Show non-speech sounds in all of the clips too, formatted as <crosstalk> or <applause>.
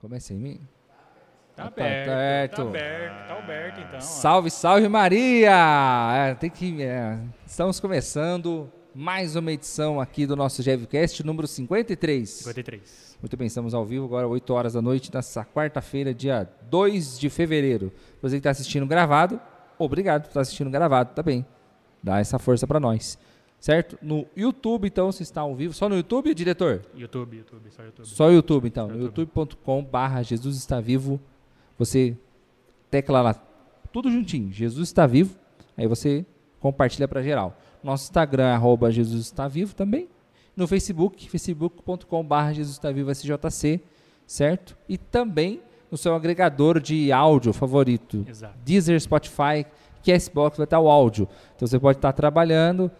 Começa em mim? Tá Ah, tá aberto, aberto. tá aberto, tá aberto então. Salve, salve Maria! É, tem que, é, estamos começando mais uma edição aqui do nosso GevCast número 53. 53. Muito bem, estamos ao vivo agora, 8 horas da noite, nessa quarta-feira, dia 2 de fevereiro. Você que está assistindo gravado, obrigado por estar assistindo gravado também. Dá essa força para nós. Certo? No YouTube, então, você está ao vivo. Só no YouTube, diretor? YouTube, YouTube, só YouTube. Só YouTube, então. Só No YouTube. youtube.com barra Jesus está vivo. Você tecla lá tudo juntinho. Jesus está vivo. Aí você compartilha para geral. Nosso Instagram arroba Jesus está vivo também. No Facebook, facebook.com barra Jesus está vivo SJC. Certo? E também no seu agregador de áudio favorito. Exato. Deezer, Spotify, Castbox vai estar o áudio. Então você pode estar trabalhando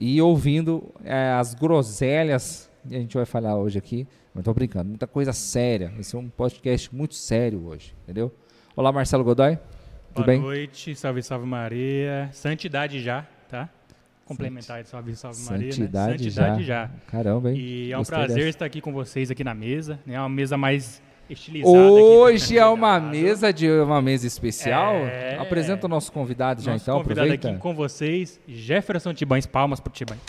e ouvindo eh, as groselhas que a gente vai falar hoje aqui. Não estou brincando, muita coisa séria. Esse é um podcast muito sério hoje, entendeu? Olá, Marcelo Godoy. Tudo Boa bem? noite, salve, salve Maria. Santidade já, tá? Complementar de salve, salve Maria. Santidade, né? Santidade já. já. Caramba, hein? E é um Gostei prazer dessa. estar aqui com vocês aqui na mesa, né? É uma mesa mais estilizada. aqui, Hoje é uma mesa de uma mesa especial. É. Apresenta o nosso convidado já Nosso então, convidado aproveita. aqui com vocês, Jefferson Tibães. Palmas pro Tibães.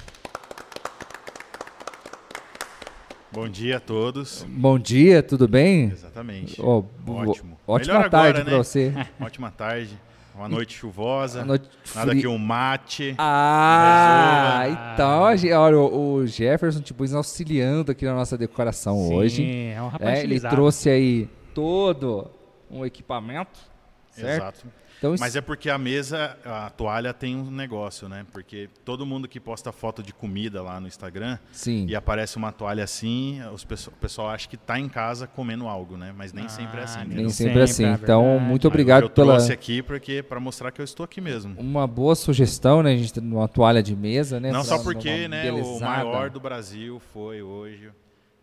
Bom dia a todos. Bom dia, tudo bem? Exatamente. Ó, Ótimo. Ótima Melhor tarde para né? você. <laughs> Ótima tarde. Uma noite chuvosa. A noite Nada que um mate. Ah, Resolva. então, a gente- olha, o Jefferson tipo, auxiliando aqui na nossa decoração Sim, hoje. é um rapaz É, ele trouxe aí todo um equipamento, certo? Exato. Então, isso- Mas é porque a mesa, a toalha tem um negócio, né? Porque todo mundo que posta foto de comida lá no Instagram sim. e aparece uma toalha assim, os pesso- o pessoal acha que tá em casa comendo algo, né? Mas nem sempre é assim. Ah, entendeu? Nem não sempre sempre, assim. é então, muito obrigado eu pela trouxe aqui porque para mostrar que eu estou aqui mesmo. uma boa sugestão, né? A gente tem uma toalha de mesa, né? Não pra só porque, né, o maior do Brasil foi hoje,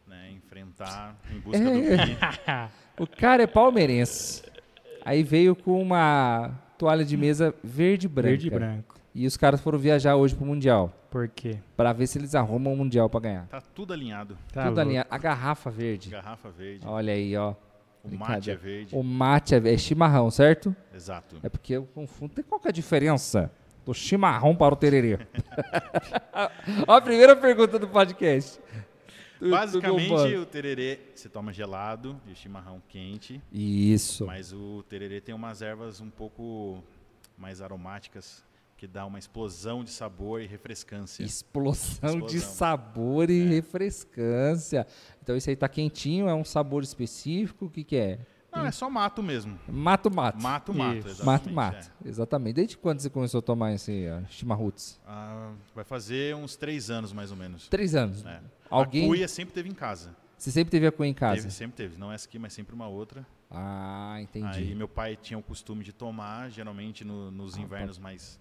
né, enfrentar em busca É. do. <laughs> O cara é palmeirense. Aí veio com uma toalha de mesa verde e branca. Verde e branco. E os caras foram viajar hoje pro Mundial. Por quê? Pra ver se eles arrumam o Mundial pra ganhar. Tá tudo alinhado. Tá Tudo louco. alinhado. A garrafa verde. Garrafa verde, Olha aí, ó. o mate é verde. O mate é, é chimarrão, certo? Exato. É porque eu confundo. Tem qual que é a diferença do chimarrão para o tererê? <laughs> ó, a primeira pergunta do podcast. Basicamente, o tererê você toma gelado e o chimarrão quente, Isso. mas o tererê tem umas ervas um pouco mais aromáticas que dá uma explosão de sabor e refrescância. Explosão, de Explosão. sabor e refrescância. Então isso aí tá quentinho, é um sabor específico, o que que é? Não, é só mato mesmo. Mato, mato. Mato, mato, exatamente. Mato, mato. é. Exatamente. Desde quando você começou a tomar esse uh, chimarruts? Ah, vai fazer uns três anos, mais ou menos. Três anos. É. Alguém... A cuia sempre teve em casa. Você sempre teve a cuia em casa? Teve, sempre teve. Não essa aqui, mas sempre uma outra. Ah, entendi. Aí meu pai tinha o costume de tomar, geralmente no- nos Ah, invernos mais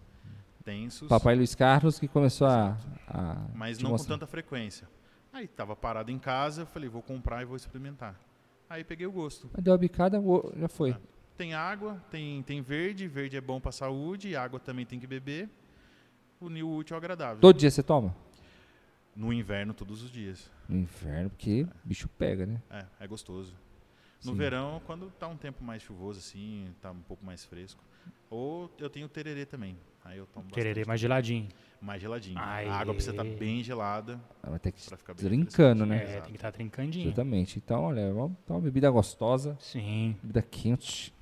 tensos, Papai Luiz Carlos que começou a, a mas não com mostrar. tanta frequência. Aí tava parado em casa, eu falei, vou comprar e vou experimentar. Aí peguei o gosto. Deu a bicada, o- já foi. É. Tem água, tem, tem verde, verde é bom para saúde, água também tem que beber. Unir o útil ao agradável. Todo dia você toma? No inverno, todos os dias. No inverno, porque bicho pega, né? É, é gostoso. No Sim. verão, quando tá um tempo mais chuvoso assim, tá um pouco mais fresco. Ou eu tenho tererê também. Aí eu tomo Tererê bastante. mais geladinho. Mais geladinho. Aê. A água precisa estar bem gelada Ela vai ter que para ficar bem trincando, né? É, Exato. tem que estar trincandinho. Exatamente. Então, olha, é uma, é uma bebida gostosa, Sim. bebida quente,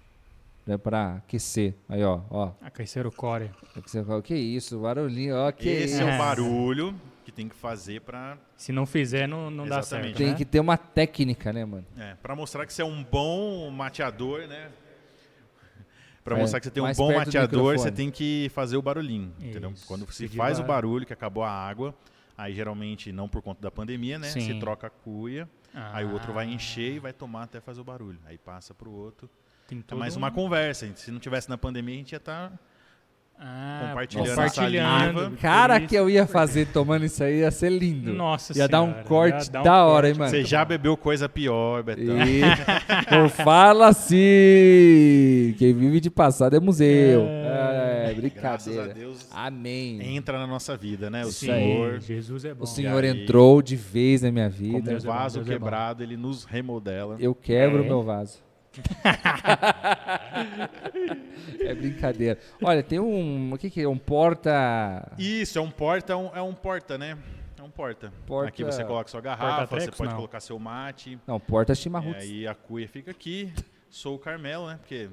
né, pra aquecer. Aí, ó, ó. Aquecer o core. Aquecer- ó, Que isso, barulhinho, ó, que Esse isso. é É. o barulho que tem que fazer para Se não fizer, não, não dá Exatamente. certo. Tem né? que ter uma técnica, né, mano? é, para mostrar que você é um bom mateador, né? Para mostrar que você tem um bom mateador, você tem que fazer o barulhinho, entendeu? Quando você faz o ba- barulho que acabou a água, aí geralmente não por conta da pandemia, né? Sim. Se troca a cuia, aí o outro vai Ah, encher e vai tomar até fazer o barulho. Aí passa pro outro. Tem É mais um- uma conversa. Se não tivesse na pandemia, a gente ia tá estar Ah, compartilhando a compartilhando. saliva. Cara que eu ia fazer tomando isso aí ia ser lindo. Nossa Ia dar um Senhora, corte dar um da hora, hein, mano? Você já bebeu coisa pior, Betão. E... Não <laughs> fala assim! Quem vive de passado é museu. É. É, é Graças a brincadeira. Deus Amém. entra na nossa vida, né? O aí. Senhor, Jesus é bom. O Senhor aí? entrou de vez na minha como um vida. Deus é bom, vaso é quebrado, ele nos remodela. Eu quebro o É. meu vaso. É brincadeira. Olha, tem um. O que, que é? Um porta. Isso, é um porta, é um, é um porta, né? É um porta. Porta- Aqui você coloca sua garrafa, você pode não. colocar seu mate. Não, porta E chimarruts. aí a cuia fica aqui. Sou o Carmelo, né? Porque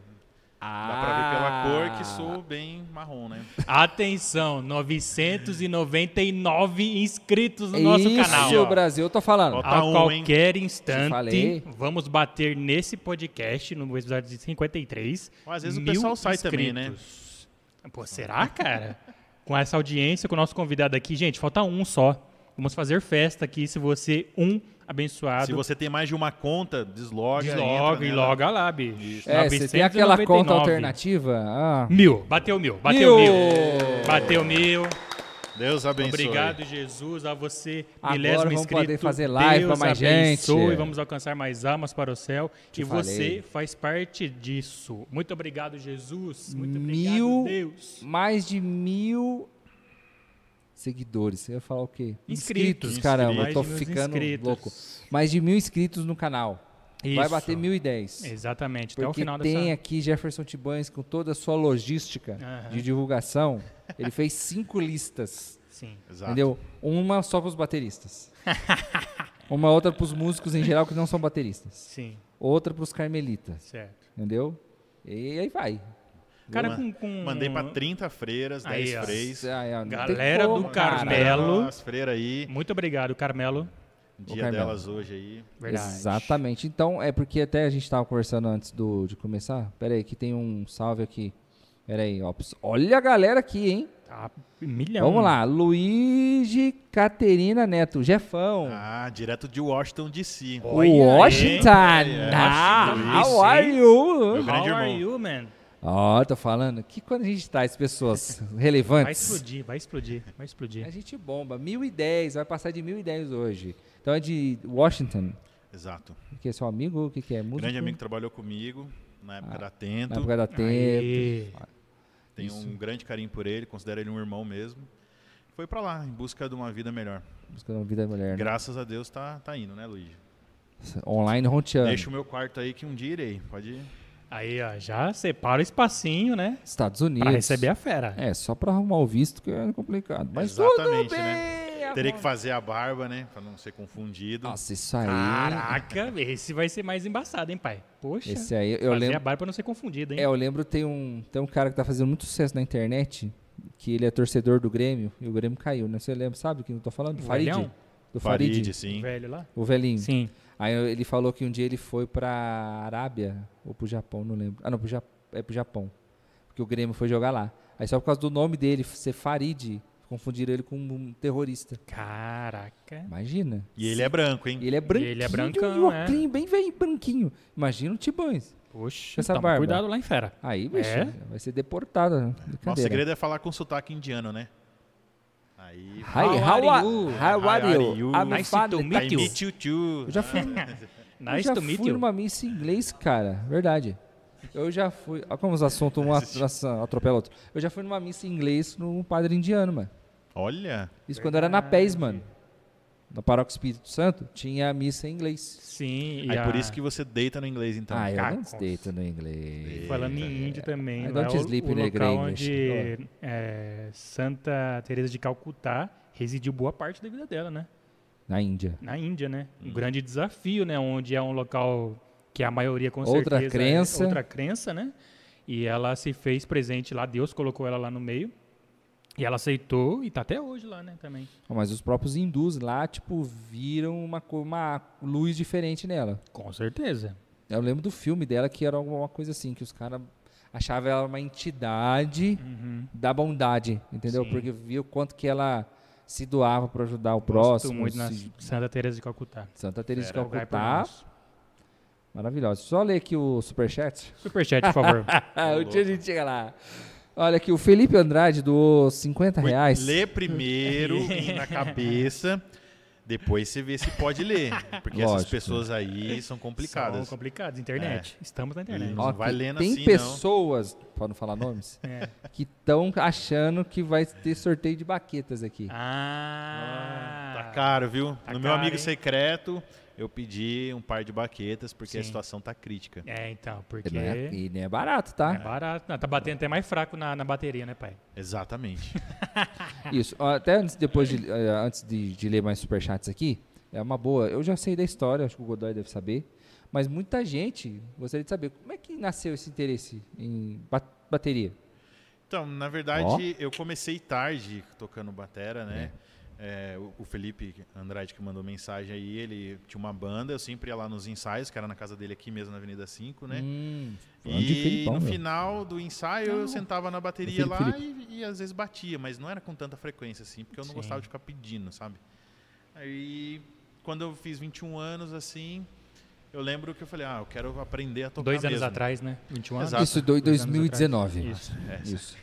Ah, dá pra ver pela cor que sou bem marrom, né? Atenção, 999 inscritos no nosso Isso, canal. Aí, ó. Brasil, eu tô falando. Ó, A um, qualquer Te instante, falei. vamos bater nesse podcast, no episódio de 53. Ou às vezes o mil pessoal sai também, né? inscritos. Pô, será, cara? com essa audiência, com o nosso convidado aqui, gente, falta um só. Vamos fazer festa aqui, se você, um abençoado, Se você tem mais de uma conta, desloga. desloga e loga lá, bicho. É, você tem aquela conta 999. alternativa? Ah. Mil, bateu mil, bateu Mil. mil. Bateu mil. Deus abençoe. Obrigado, Jesus, a você, Agora milésimo vamos inscrito. poder fazer live pra mais abençoe, gente. Vamos alcançar mais almas para o céu. Te e você falei. faz parte disso. Muito obrigado, Jesus. Muito Mil- obrigado, Deus. Mais de mil seguidores. Você ia falar o quê? Inscritos. caramba. Mais eu tô ficando inscritos. louco. Mais de mil inscritos no canal. Vai Isso. bater mil e dez. Exatamente, até o Porque final tem dessa... aqui Jefferson Tibães com toda a sua logística Aham. de divulgação. Ele fez cinco listas, Sim. Exato. entendeu? Uma só para os bateristas. <laughs> Uma outra para os músicos em geral que não são bateristas. Sim, Outra para os carmelitas, certo. entendeu? E aí vai. Cara, com... com... Mandei pra 30 freiras, Aí, 10 ó. freis. Galera como, do cara. Carmelo. As freiras aí. Muito obrigado, Carmelo. Dia Carmelo. delas hoje aí. Verdade. Exatamente. Então, é porque até a gente estava conversando antes do, de começar. Pera aí, que tem um salve aqui. Pera aí, ó. Olha a galera aqui, hein? Tá, milhão. Vamos lá. Luigi Caterina Neto, Jefão. Ah, direto de Washington, D.C. Washington. Ah, how are you? Meu grande How are irmão. you, man? Ó, tô falando que quando a gente traz pessoas <laughs> Vai relevantes, explodir, vai explodir, vai explodir. a gente bomba. 1010, vai passar de 1010 hoje. Então é de Washington. Exato. Que é seu amigo? O que, que é? Músico? Grande amigo que trabalhou comigo na época da Na Tento. época da. Aê. Tenho um grande carinho por ele, considero ele um irmão mesmo. Foi pra lá, em busca de uma vida melhor. Buscando uma vida mulher. Né? Graças a Deus tá, tá indo, né, Luigi? Online ronteando. Deixa o meu quarto aí que um dia irei. Pode ir. Aí, ó, já separa o espacinho, né? Estados Unidos. Pra receber a fera. É, só pra arrumar o visto que é complicado. Mas Exatamente, tudo bem. né? Teria que fazer a barba, né? Pra não ser confundido. Nossa, isso aí. Caraca, esse vai ser mais embaçado, hein, pai? Poxa. Esse aí, eu fazer a lembro. barba pra não ser confundido, hein? É, eu lembro tem um, tem um cara que tá fazendo muito sucesso na internet, que ele é torcedor do Grêmio, e o Grêmio caiu, né? Você lembra, sabe quem eu tô falando? O Farid. Do Farid. Farid, O sim. velho lá? O velhinho. Sim. Aí ele falou que um dia ele foi pra Arábia, ou pro Japão, não lembro. Ah, não, pro Japão. É pro Japão. Porque o Grêmio foi jogar lá. Aí só por causa do nome dele ser Farid, confundiram ele com um terrorista. Caraca. Imagina. E ele é branco, hein? E ele é branquinho. ele é brancão, e o é. óculos bem velho, branquinho. Imagina o Tibães. Poxa, essa barba. cuidado lá em fera. Aí, bicho, É? vai ser deportado. né? Nosso Brincadeira. segredo é falar com sotaque indiano, né? Aí. Hi, How how, are you? How are you? I'm Nice fine. to meet I you. meet you too. Eu já fui, <laughs> Nice eu já to meet fui you. numa miss em inglês, cara. Verdade. Eu já fui. Olha como os assuntos um atropela outro. Eu já fui numa missa em inglês no padre indiano, mano. Olha. Isso quando era na PES, mano. Na Paróquia Espírito Santo, tinha a missa em inglês. Sim. e Aí a- por isso que você deita no inglês, então. ah, eu não cacos. deito no inglês. Falando em índio também, I lá don't é o, sleep o in the local English. onde é, Santa Teresa de Calcutá residiu boa parte da vida dela, né? Na Índia. Na Índia, né? Um Hum. grande desafio, né? Onde é um local que a maioria com Outra certeza crença. é outra crença, né? E ela se fez presente lá, Deus colocou ela lá no meio. E ela aceitou e tá até hoje lá, né, também. Mas os próprios hindus lá, tipo, viram uma, uma luz diferente nela. Com certeza. Eu lembro do filme dela que era alguma coisa assim, que os caras achavam ela uma entidade Uhum. da bondade, entendeu? Sim. Porque viu quanto que ela se doava para ajudar o Gosto próximo. muito na se- Santa Teresa de Calcutá. Santa Teresa de Calcutá, maravilhosa. Só ler aqui o superchat. Superchat, por favor. <laughs> O dia a gente chega lá. Olha aqui, o Felipe Andrade doou 50 reais. Lê primeiro <laughs> e na cabeça. Depois você vê se pode ler. Porque essas Lógico. pessoas aí são São complicadas. Internet. Estamos na internet. Não Ó, vai lendo tem assim, não. pessoas, para não falar nomes, <laughs> É. que estão achando que vai ter sorteio de baquetas aqui. Ah. Tá caro, viu? Tá no meu caro, amigo hein? secreto, eu pedi um par de baquetas porque a Sim. situação tá crítica. É, então, E porque não é, e não é barato, tá? é barato. Não, tá batendo até mais fraco na, na bateria, né, pai? Exatamente. <laughs> Isso. Até antes, depois de, eh, antes de, de ler mais superchats aqui, é uma boa. Eu já sei da história, acho que o Godoy deve saber. Mas muita gente gostaria de saber como é que nasceu esse interesse em ba- bateria. Então, na verdade, eu comecei tarde tocando batera, né? É, o, o Felipe Andrade que mandou mensagem aí, ele tinha uma banda, eu sempre ia lá nos ensaios, que era na casa dele aqui mesmo na Avenida 5, né? Hum, E Felipão, no meu. final do ensaio eu sentava na bateria Felipe, lá Felipe. e, e às vezes batia, mas não era com tanta frequência assim, porque eu não Sim. gostava de ficar pedindo, sabe? Aí quando eu fiz 21 anos assim, eu lembro que eu falei, ah, eu quero aprender a tocar Dois anos mesmo. atrás, né? 21 anos. Exato. Isso do, Dois anos 2019. atrás. Isso. É, Isso.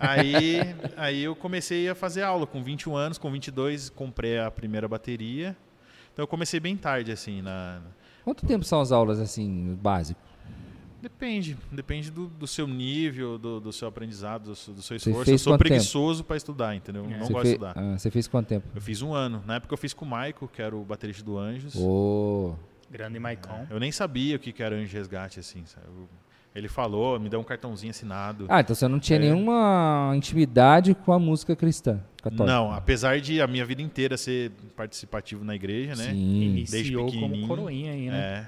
aí, aí eu comecei a fazer aula com 21 anos, com 22 comprei a primeira bateria. Então eu comecei bem tarde assim na Quanto tempo são as aulas assim, básico? Depende, depende do, do seu nível, do, do seu aprendizado, do, seu- do seu esforço. Eu fez sou preguiçoso para estudar, entendeu? Eu É. Não você, gosto de fe- estudar. ah, você fez quanto tempo? Eu fiz um ano. Na época eu fiz com o Maico, que era o baterista do Anjos. Ô, Grande Maicon. Eu nem sabia o que que era Anjo de Resgate, assim. sabe? Eu- ele falou, me deu um cartãozinho assinado. Ah, então você não tinha É. nenhuma intimidade com a música cristã católica? Não, apesar de a minha vida inteira ser participativo na igreja, né? Sim. Iniciou como pequenininho. coroinha aí, né? É,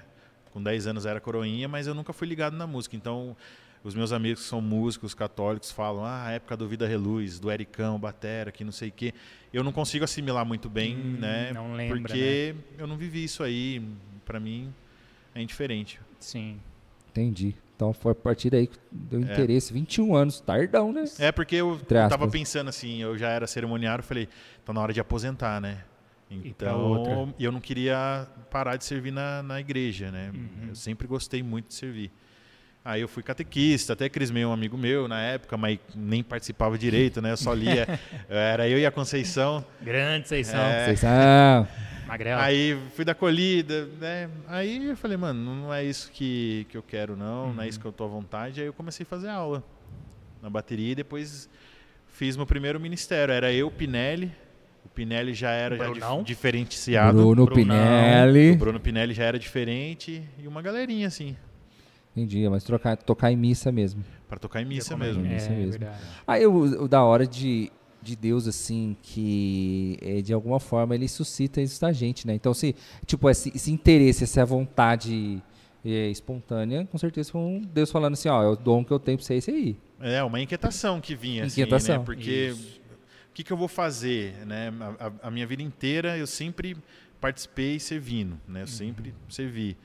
com 10 anos era coroinha, mas eu nunca fui ligado na música. Então, os meus amigos que são músicos católicos falam, ah, a época do Vida Reluz, do Ericão, Batera, que não sei o quê. Eu não consigo assimilar muito bem, Hum, né? não lembra, Porque eu não vivi isso aí. Pra mim, é indiferente. Sim. Entendi. Então foi a partir daí que deu interesse. 21 anos, tardão, né? É porque eu, tava pensando assim, eu já era cerimoniário, falei, tá na hora de aposentar, né? Então, e eu não queria parar de servir na, na igreja, né? Uhum. Eu sempre gostei muito de servir. Aí eu fui catequista, até crismei um amigo meu na época, mas nem participava direito, né? Eu só lia. <laughs> Era eu e a Conceição. Grande Seição. É. São. Magrela. Aí fui da colhida, né? Aí eu falei, mano, não é isso que, que eu quero, não, não é isso Uhum. que eu tô à vontade. Aí eu comecei a fazer aula na bateria e depois fiz meu primeiro ministério. Era eu, Pinelli. O Pinelli já era já dif- diferenciado. Bruno Brunão. Pinelli. O Bruno Pinelli já era diferente e uma galerinha, assim, Entendi, mas trocar, tocar em missa mesmo. pra tocar em missa é- mesmo. É, Isso mesmo. verdade. Aí o, o da hora de, de Deus, assim, que é, de alguma forma ele suscita isso da gente, né? Então, se, tipo, esse, esse interesse, essa vontade é, espontânea, com certeza foi um Deus falando assim, ó, é o dom que eu tenho pra você é esse aí. É, uma inquietação que vinha, assim, Inquietação. né? Porque Isso. o que, que eu vou fazer, né? A, a- minha vida inteira eu sempre participei servindo, né? Eu sempre servi.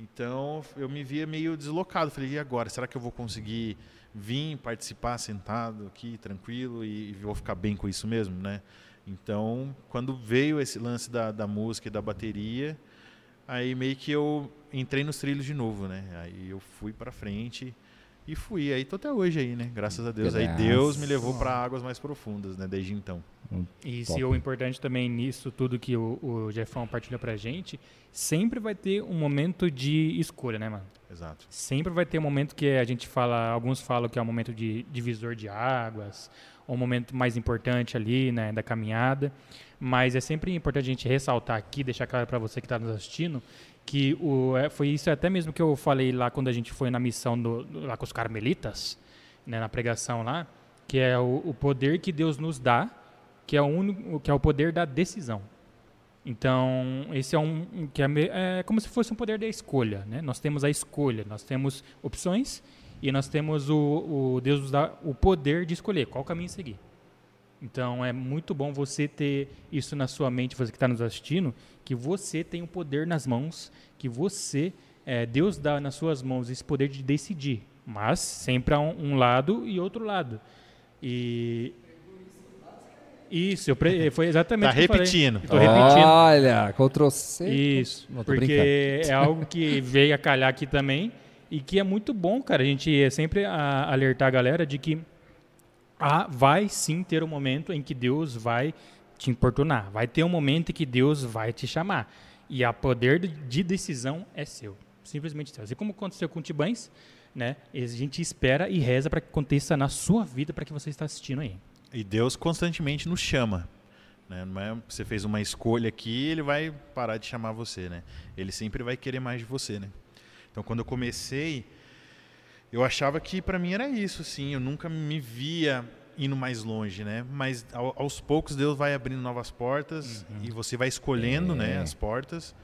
Então eu me via meio deslocado. Falei, e agora? Será que eu vou conseguir vir participar sentado aqui, tranquilo, e, e vou ficar bem com isso mesmo, né? Então, quando veio esse lance da, da música e da bateria, aí meio que eu entrei nos trilhos de novo, né? Aí eu fui pra frente e fui. Aí tô até hoje aí, né? Graças a Deus. Aí. Deus me levou para águas mais profundas, né? Desde então. Top. e o importante também nisso tudo que o, o Jeffão partilhou pra gente, sempre vai ter um momento de escolha, né, mano? Exato. Sempre vai ter um momento que a gente fala, alguns falam que é um momento de divisor de águas, ou um momento mais importante ali, né, da caminhada. Mas é sempre importante a gente ressaltar aqui, deixar claro para você que está nos assistindo, que o, é, foi isso até mesmo que eu falei lá quando a gente foi na missão do, do- lá com os carmelitas, né, na pregação lá, que é o, o poder que Deus nos dá, que é o único, que é o poder da decisão. Então, esse é um que é, é como se fosse um poder da escolha, né? Nós temos a escolha, nós temos opções e nós temos o, o Deus nos dá o poder de escolher qual caminho seguir. Então, é muito bom você ter isso na sua mente, você que está nos assistindo, que você tem o poder nas mãos, que você, é, Deus dá nas suas mãos esse poder de decidir, mas sempre há um, um lado e outro lado. E isso, eu pre- <laughs> foi exatamente Tá o que eu falei. repetindo. Tô repetindo. Olha, Ctrl C. Isso, Não, tô porque é algo que veio a calhar aqui também e que é muito bom, cara. A gente é sempre a, alertar a galera de que ah, vai sim ter um momento em que Deus vai te importunar. Vai ter um momento em que Deus vai te chamar. E o poder de decisão é seu. Simplesmente seu. Assim como aconteceu com o Tibães, né? A gente espera e reza para que aconteça na sua vida, para que você está assistindo aí. E Deus constantemente nos chama. Né? Não é você fez uma escolha aqui, ele vai parar de chamar você, né? Ele sempre vai querer mais de você, né? Então, quando eu comecei, eu achava que para mim era isso, sim. Eu nunca me via indo mais longe, né? Mas ao, aos poucos Deus vai abrindo novas portas uhum. e você vai escolhendo, né, é. né, as portas.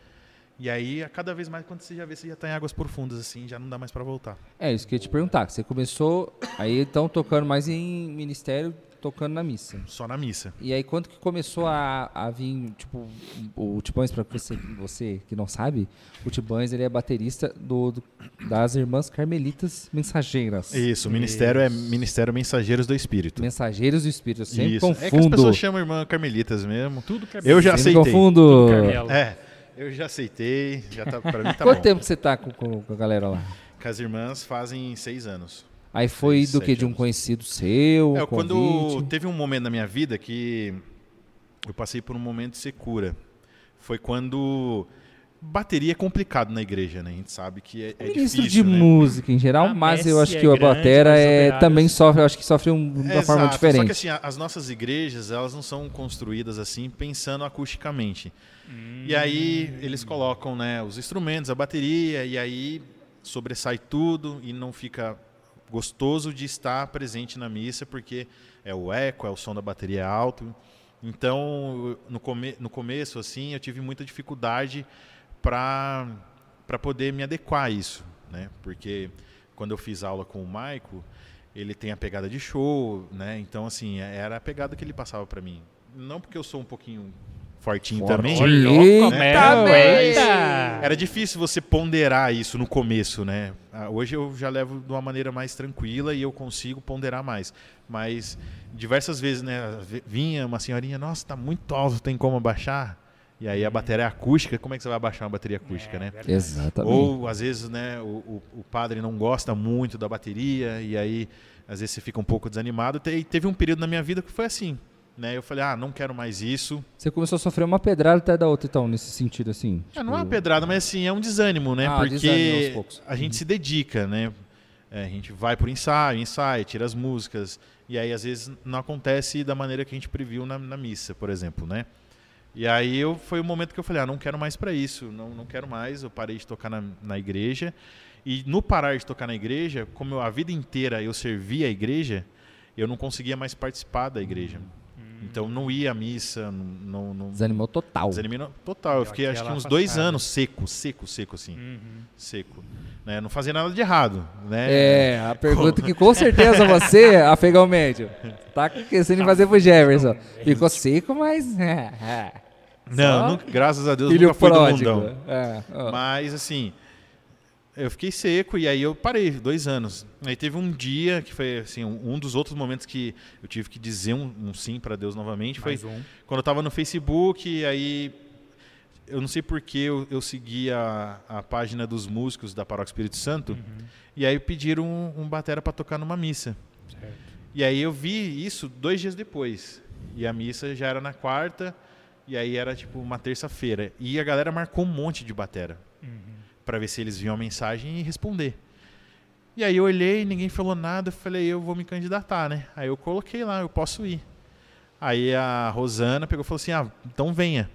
E aí, a cada vez mais, quando você já vê, você já está em águas profundas, assim, já não dá mais para voltar. É, isso que eu ia te perguntar. Você começou aí, então, tocando mais em ministério, tocando na missa. Só na missa. E aí, quando que começou a, a vir, tipo, o Tibães, para você, você que não sabe, o Tibães, ele é baterista do, do, das Irmãs Carmelitas Mensageiras. Isso, o ministério é Ministério Mensageiros do Espírito. Mensageiros do Espírito, eu sempre Isso. confundo. É que as pessoas chamam Irmã Carmelitas mesmo. Tudo Carmelita. Eu já aceitei. confundo. Tudo É. Eu já aceitei, já tá, pra mim tá Quanto bom. tempo você tá com, com, a galera lá? Com as irmãs fazem seis anos. Aí foi do que? De um conhecido seu? É, quando teve um momento na minha vida que eu passei por um momento de secura. Foi quando bateria é complicado na igreja, né? A gente sabe que é, é Ministro difícil, de né? música em geral, a mas eu acho é que a grande, batera é, também sofre, eu acho que sofre um, de uma é, forma exato. diferente. Só que assim, as nossas igrejas, elas não são construídas assim pensando acusticamente. Hum. E aí eles colocam, né, os instrumentos, a bateria e aí sobressai tudo e não fica gostoso de estar presente na missa porque é o eco, é o som da bateria alto. Então, no, come no começo assim, eu tive muita dificuldade para poder me adequar a isso, né? Porque quando eu fiz aula com o Maico, ele tem a pegada de show, né? Então assim, era a pegada que ele passava para mim. Não porque eu sou um pouquinho fortinho Forte. também. Louco, né? Era difícil você ponderar isso no começo, né? Ah, hoje eu já levo de uma maneira mais tranquila e eu consigo ponderar mais. Mas diversas vezes, né? Vinha uma senhorinha, nossa, tá muito alto, tem como abaixar? E aí a bateria é acústica, como é que você vai baixar uma bateria acústica, é, né? Verdade. Exatamente. Ou às vezes, né, o, o, o, padre não gosta muito da bateria e aí às vezes você fica um pouco desanimado. E teve um período na minha vida que foi assim, né? Eu falei, ah, não quero mais isso. Você começou a sofrer uma pedrada até da outra, então, nesse sentido, assim? Tipo... não é uma tipo pedrada, mas assim, é um desânimo, né? Ah, Porque a gente uhum. se dedica, né? É, a gente vai por ensaio, ensaio, tira as músicas, e aí às vezes não acontece da maneira que a gente previu na, na missa, por exemplo, né? E aí eu, foi o momento que eu falei, ah, não quero mais para isso, não, não quero mais, eu parei de tocar na, na igreja. E no parar de tocar na igreja, como eu, a vida inteira eu servi a igreja, eu não conseguia mais participar da igreja. Então não ia à missa, não, não desanimou total. Desanimou total. Eu fiquei acho que uns dois anos seco, seco, seco assim, uhum. seco. Né? Não fazia nada de errado, né? É a pergunta que com certeza você, <laughs> afegão médio, tá querendo fazer pro Jefferson. Ficou seco, mas é, é. Não, nunca, graças a Deus Filho nunca fui pródigo. do mundão. É, Mas assim, eu fiquei seco e aí eu parei, dois anos. Aí teve um dia que foi assim, um dos outros momentos que eu tive que dizer um, um sim para Deus novamente. Foi um. quando eu estava no Facebook, e aí eu não sei porque eu, eu segui a, a página dos músicos da Paróquia Espírito Santo, uhum. e aí pediram um, um batera para tocar numa missa. Certo. E aí eu vi isso dois dias depois. E a missa já era na quarta, e aí era tipo uma terça-feira. E a galera marcou um monte de batera. Uhum. Para ver se eles viam a mensagem e responder. E aí eu olhei, ninguém falou nada, eu falei, eu vou me candidatar, né? Aí eu coloquei lá, eu posso ir. Aí a Rosana pegou e falou assim: "Ah, então venha".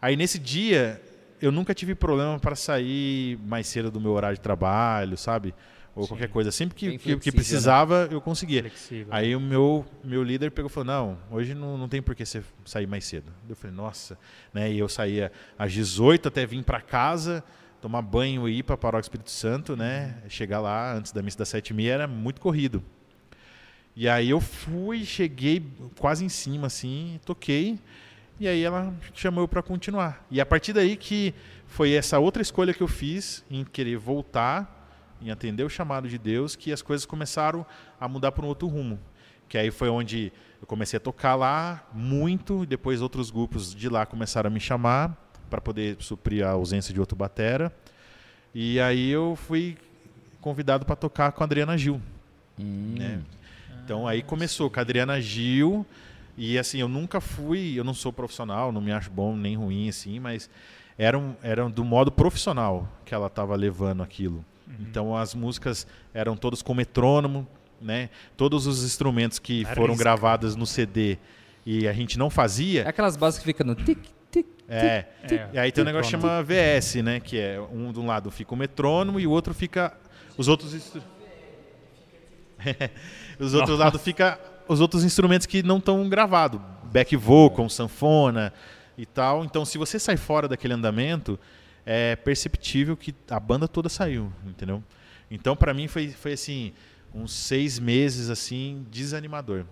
Aí nesse dia eu nunca tive problema para sair mais cedo do meu horário de trabalho, sabe? Ou Sim. qualquer coisa. Sempre que, que, que, né? precisava, né? eu conseguia. Flexível. Aí o meu, meu líder pegou e falou: Não, hoje não, não tem por que você sair mais cedo. Eu falei: Nossa. Né? E eu saía às 18 até vir para casa, tomar banho e ir para a Paróquia Espírito Santo, né? Chegar lá antes da missa das 7 h era muito corrido. E aí eu fui, cheguei quase em cima, assim, toquei. E aí ela chamou eu para continuar. E a partir daí que foi essa outra escolha que eu fiz em querer voltar em atender o chamado de Deus, que as coisas começaram a mudar para um outro rumo. Que aí foi onde eu comecei a tocar lá muito, e depois outros grupos de lá começaram a me chamar para poder suprir a ausência de outro batera. E aí eu fui convidado para tocar com a Adriana Gil. Hum. Né? Então aí começou com a Adriana Gil, E assim, eu nunca fui, eu não sou profissional, não me acho bom nem ruim assim, mas eram era do modo profissional que ela estava levando aquilo. Uhum. Então as músicas eram todas com metrônomo, né? Todos os instrumentos que Arrisca. foram gravados no CD e a gente não fazia, aquelas bases que ficam no tic. É, É, e aí tem um negócio que chama VS, né? Que é um de um lado fica o metrônomo e o outro fica os outros instru... <laughs> os outros lados fica os outros instrumentos que não estão gravados, back vocal, sanfona e tal. Então, se você sai fora daquele andamento, é perceptível que a banda toda saiu, entendeu? Então, para mim foi foi assim uns seis meses assim desanimador.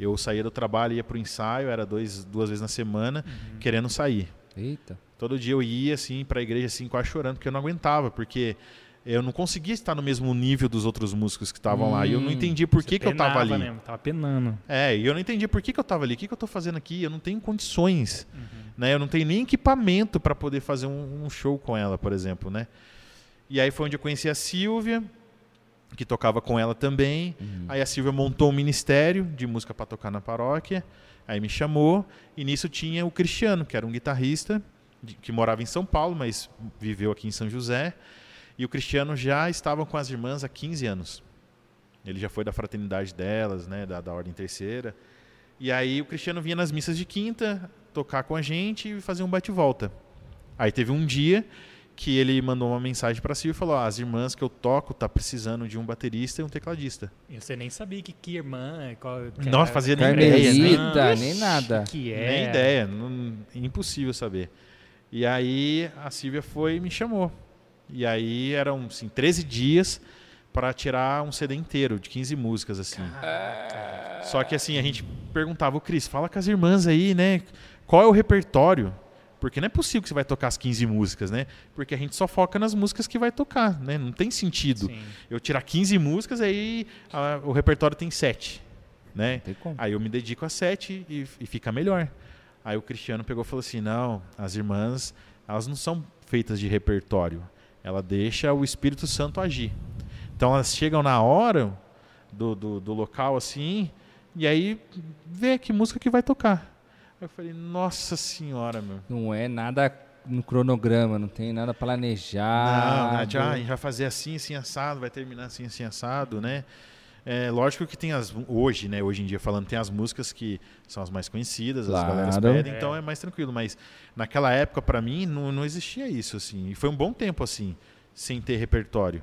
Eu saía do trabalho, ia pro ensaio, era dois, duas vezes na semana, querendo sair. Eita. Todo dia eu ia assim para a igreja assim quase chorando porque eu não aguentava, porque eu não conseguia estar no mesmo nível dos outros músicos que estavam lá. E eu não Hum, entendia por que, que eu tava penava, ali. Né? Tava penando. É, e eu não entendia por que, que eu tava ali. O que, que eu tô fazendo aqui? Eu não tenho condições. Uhum. Né? Eu não tenho nem equipamento para poder fazer um, um show com ela, por exemplo. Né? E aí foi onde eu conheci a Silvia, que tocava com ela também. Uhum. Aí a Silvia montou um ministério de música para tocar na paróquia. Aí me chamou. E nisso tinha o Cristiano, que era um guitarrista de- que morava em São Paulo, mas viveu aqui em São José. E o Cristiano já estava com as irmãs há 15 anos. Ele já foi da fraternidade delas, né, da, da Ordem Terceira. E aí o Cristiano vinha nas missas de quinta tocar com a gente e fazer um bate-volta. Aí teve um dia que ele mandou uma mensagem para Silvia e falou: "Ó, as irmãs que eu toco tá precisando de um baterista e um tecladista". E você nem sabia que, que irmã. Qual, que Não fazia nem ideia, né? Carmelita, nem nada. Que é. Nem ideia, não- impossível saber. E aí a Silvia foi e me chamou. E aí eram assim, 13 dias para tirar um CD inteiro de 15 músicas assim. Só que assim, a gente perguntava, o Cris, fala com as irmãs aí, né? Qual é o repertório? Porque não é possível que você vai tocar as 15 músicas, né? Porque a gente só foca nas músicas que vai tocar, né? Não tem sentido. Sim. Eu tirar 15 músicas, aí ah, o repertório tem 7, né? Não tem como. Aí eu me dedico a sete e, e fica melhor. Aí o Cristiano pegou e falou assim: não, as irmãs, elas não são feitas de repertório. Ela deixa o Espírito Santo agir. Então elas chegam na hora do, do, do local assim, e aí vê que música que vai tocar. Eu falei, nossa senhora, meu. Não é nada no cronograma, não tem nada planejado. Não, né, já, a gente vai fazer assim, assim, assado, vai terminar assim, assim, assado, né? É, lógico que tem as. Hoje, né? Hoje em dia falando, tem as músicas que são as mais conhecidas, as Claro. galeras pedem, É. então é mais tranquilo. Mas naquela época, pra mim, não, não existia isso, assim. E foi um bom tempo, assim, sem ter repertório.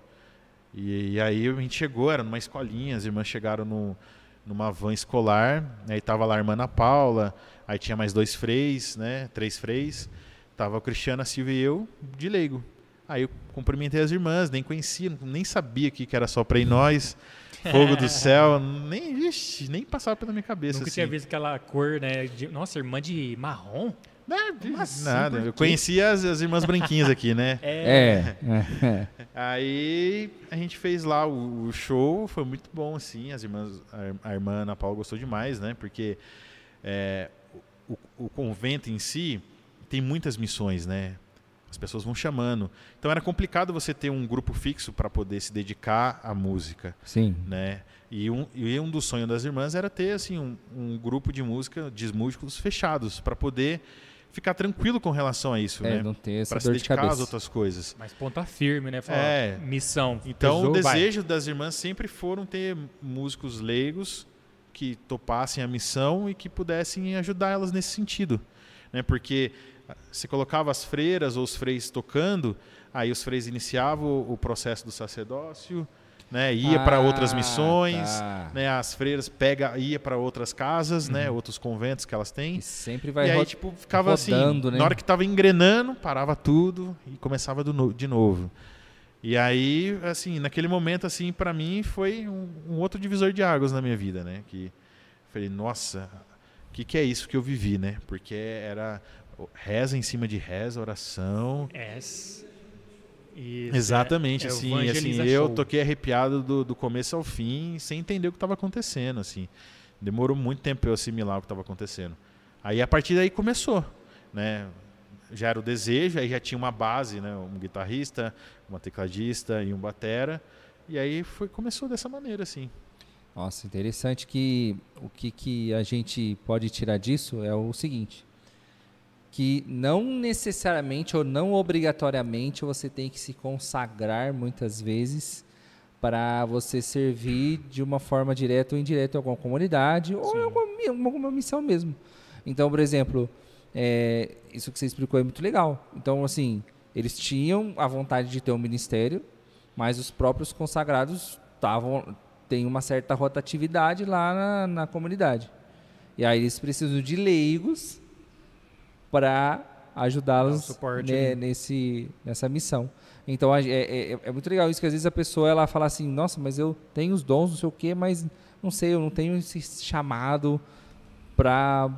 E, e aí a gente chegou, era numa escolinha, as irmãs chegaram no, numa van escolar, aí tava lá a irmã Ana Paula, aí tinha mais dois freis, né? Três freis. Tava o Cristiano, a Silvia e eu, de leigo. Aí eu cumprimentei as irmãs, nem conhecia, nem sabia que que era só pra ir nós. <laughs> Fogo do céu, nem, ixi, nem passava pela minha cabeça. Nunca assim. tinha visto aquela cor, né? de- nossa, irmã de marrom? Não, Como assim? nada. Eu conhecia as, as irmãs branquinhas aqui, né? <laughs> É, é, é. <laughs> Aí a gente fez lá o, o show, foi muito bom, assim. As irmãs, a, a irmã Ana Paula gostou demais, né? Porque é, o, o convento em si tem muitas missões, né? As pessoas vão chamando. Então era complicado você ter um grupo fixo para poder se dedicar à música, Sim. né? E um, e um dos sonhos das irmãs era ter assim um, um grupo de música, de músicos fechados, para poder ficar tranquilo com relação a isso, É, né? não ter essa Para se dor de dedicar às outras coisas. Mas ponta firme, né? Fala, É. Missão. Então, pesou, o vai. desejo das irmãs sempre foram ter músicos leigos que topassem a missão e que pudessem ajudar elas nesse sentido. Né? Porque ah, você colocava as freiras ou os freis tocando, aí os freis iniciavam o processo do sacerdócio, né? ia para outras Ah, missões, tá. né? as freiras pega, ia para outras casas, né? outros conventos que elas têm. E sempre vai e aí, tipo, ficava rodando, assim, né? na hora que tava engrenando, parava tudo e começava do no- de novo. E aí, assim, naquele momento, assim, para mim, foi um, um outro divisor de águas na minha vida, né? Que falei, nossa, o que, que é isso que eu vivi, né? Porque era reza em cima de reza, oração. É. Isso, Exatamente, é- é assim, assim, eu toquei arrepiado do, do começo ao fim, sem entender o que estava acontecendo, assim. Demorou muito tempo para eu assimilar o que estava acontecendo. Aí a partir daí começou, né? Já era o desejo, aí já tinha uma base, né? Um guitarrista, uma tecladista e um batera. E aí foi, começou dessa maneira, assim. Nossa, interessante que o que, que a gente pode tirar disso é o seguinte: que não necessariamente ou não obrigatoriamente você tem que se consagrar muitas vezes para você servir de uma forma direta ou indireta em alguma comunidade ou em alguma, alguma missão mesmo. Então, por exemplo, é, isso que você explicou é muito legal. Então, assim, eles tinham a vontade de ter um ministério, mas os próprios consagrados estavam tem uma certa rotatividade lá na, na comunidade. E aí eles precisam de leigos para ajudá-los né, nesse, nessa missão. Então é, é- é muito legal isso que às vezes a pessoa ela fala assim, nossa, mas eu tenho os dons, não sei o quê, mas não sei, eu não tenho esse chamado para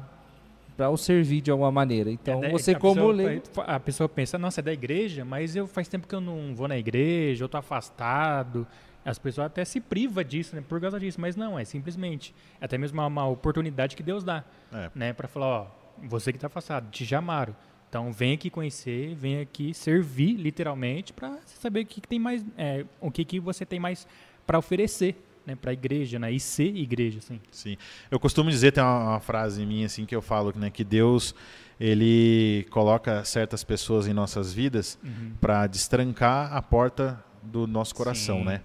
para o servir de alguma maneira. Então É, daí você como pessoa- leigo, A pessoa pensa, nossa, é da igreja, mas eu faz tempo que eu não vou na igreja, eu tô afastado. As pessoas até se privam disso, né, por causa disso, mas não, é simplesmente é até mesmo uma, uma oportunidade que Deus dá, É. né, para falar, ó, você que tá afastado, te chamaram. Então vem aqui conhecer, vem aqui servir literalmente para saber o que, que tem mais, é, o que que você tem mais para oferecer, né, para a igreja, né, e ser igreja, assim. Sim. Eu costumo dizer, tem uma, uma frase minha assim que eu falo, né, que Deus ele coloca certas pessoas em nossas vidas para destrancar a porta do nosso coração, Sim. né?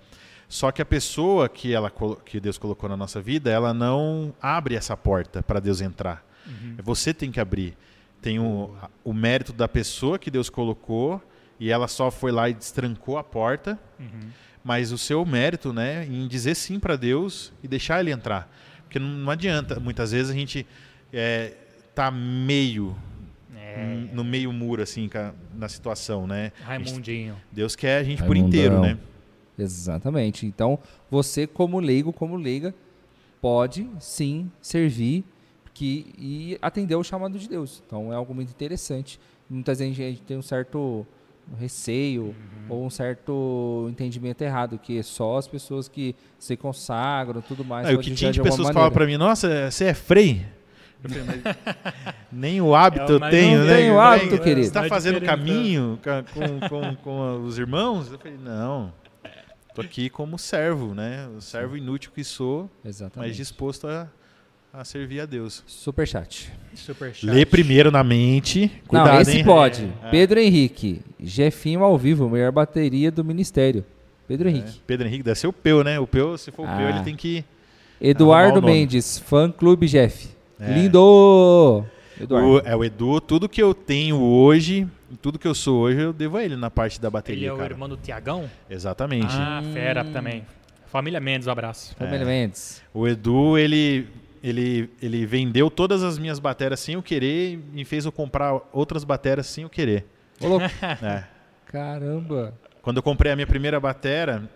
Só que a pessoa que ela que Deus colocou na nossa vida, ela não abre essa porta para Deus entrar. Uhum. Você tem que abrir. Tem o, o mérito da pessoa que Deus colocou e ela só foi lá e destrancou a porta, Uhum. Mas o seu mérito, né, em dizer sim para Deus e deixar ele entrar. Porque não, não adianta, muitas vezes a gente é, tá meio É, no meio muro assim na situação, né? Raimundinho. Deus quer a gente por Raimundão. inteiro, né? Exatamente. Então, você como leigo, como leiga, pode sim servir que, e atender ao chamado de Deus. Então, é algo muito interessante. Muitas vezes a gente tem um certo receio ou um certo entendimento errado, que só as pessoas que se consagram tudo mais Ah, e o que tinha de alguma pessoas que falavam para mim, nossa, você é frei? Eu <laughs> nem o hábito É, eu mas tenho, não né? tem o hábito, querido. Você está fazendo caminho ca- com, com, com os irmãos? Eu falei, não. Tô aqui como servo, né? O servo inútil que sou, Exatamente. mas disposto a, a servir a Deus. Superchat. Superchat. Lê primeiro na mente. Cuidado, Não, esse hein? pode. É. Pedro Henrique, Jefinho ao vivo, melhor bateria do ministério. Pedro É, Henrique. Pedro Henrique, deve ser o Peu, né? O Peu, se for o Peu, Ah. ele tem que. Eduardo. Mendes, fã clube Jeff. É. Lindo! Eduardo. O, é o Edu, tudo que eu tenho hoje, tudo que eu sou hoje, eu devo a ele na parte da bateria. Ele é o cara. irmão do Tiagão? Exatamente. Ah, fera também. Família Mendes, um abraço. Família é. Mendes. O Edu, ele, ele, ele vendeu todas as minhas baterias sem eu querer e me fez eu comprar outras baterias sem eu querer. Ô, louco. <laughs> É. Caramba. Quando eu comprei a minha primeira batera,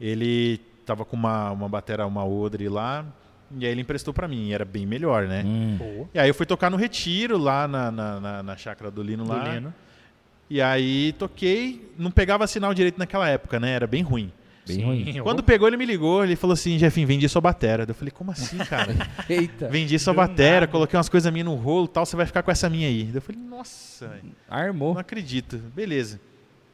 ele tava com uma, uma batera, uma Odre lá, e aí ele emprestou pra mim, e era bem melhor, né? Hum. E aí eu fui tocar no Retiro, lá na, na, na, na chácara do Lino do lá. Lino. E aí toquei, não pegava sinal direito naquela época, né? Era bem ruim. Bem Sim, ruim. Quando pegou, ele me ligou, ele falou assim, Jefinho, vendi sua batera. Eu falei, como assim, cara? <laughs> Eita. Vendi sua Do batera, nada. coloquei umas coisas minhas no rolo tal, você vai ficar com essa minha aí. Eu falei, nossa, Armou. não acredito. Beleza.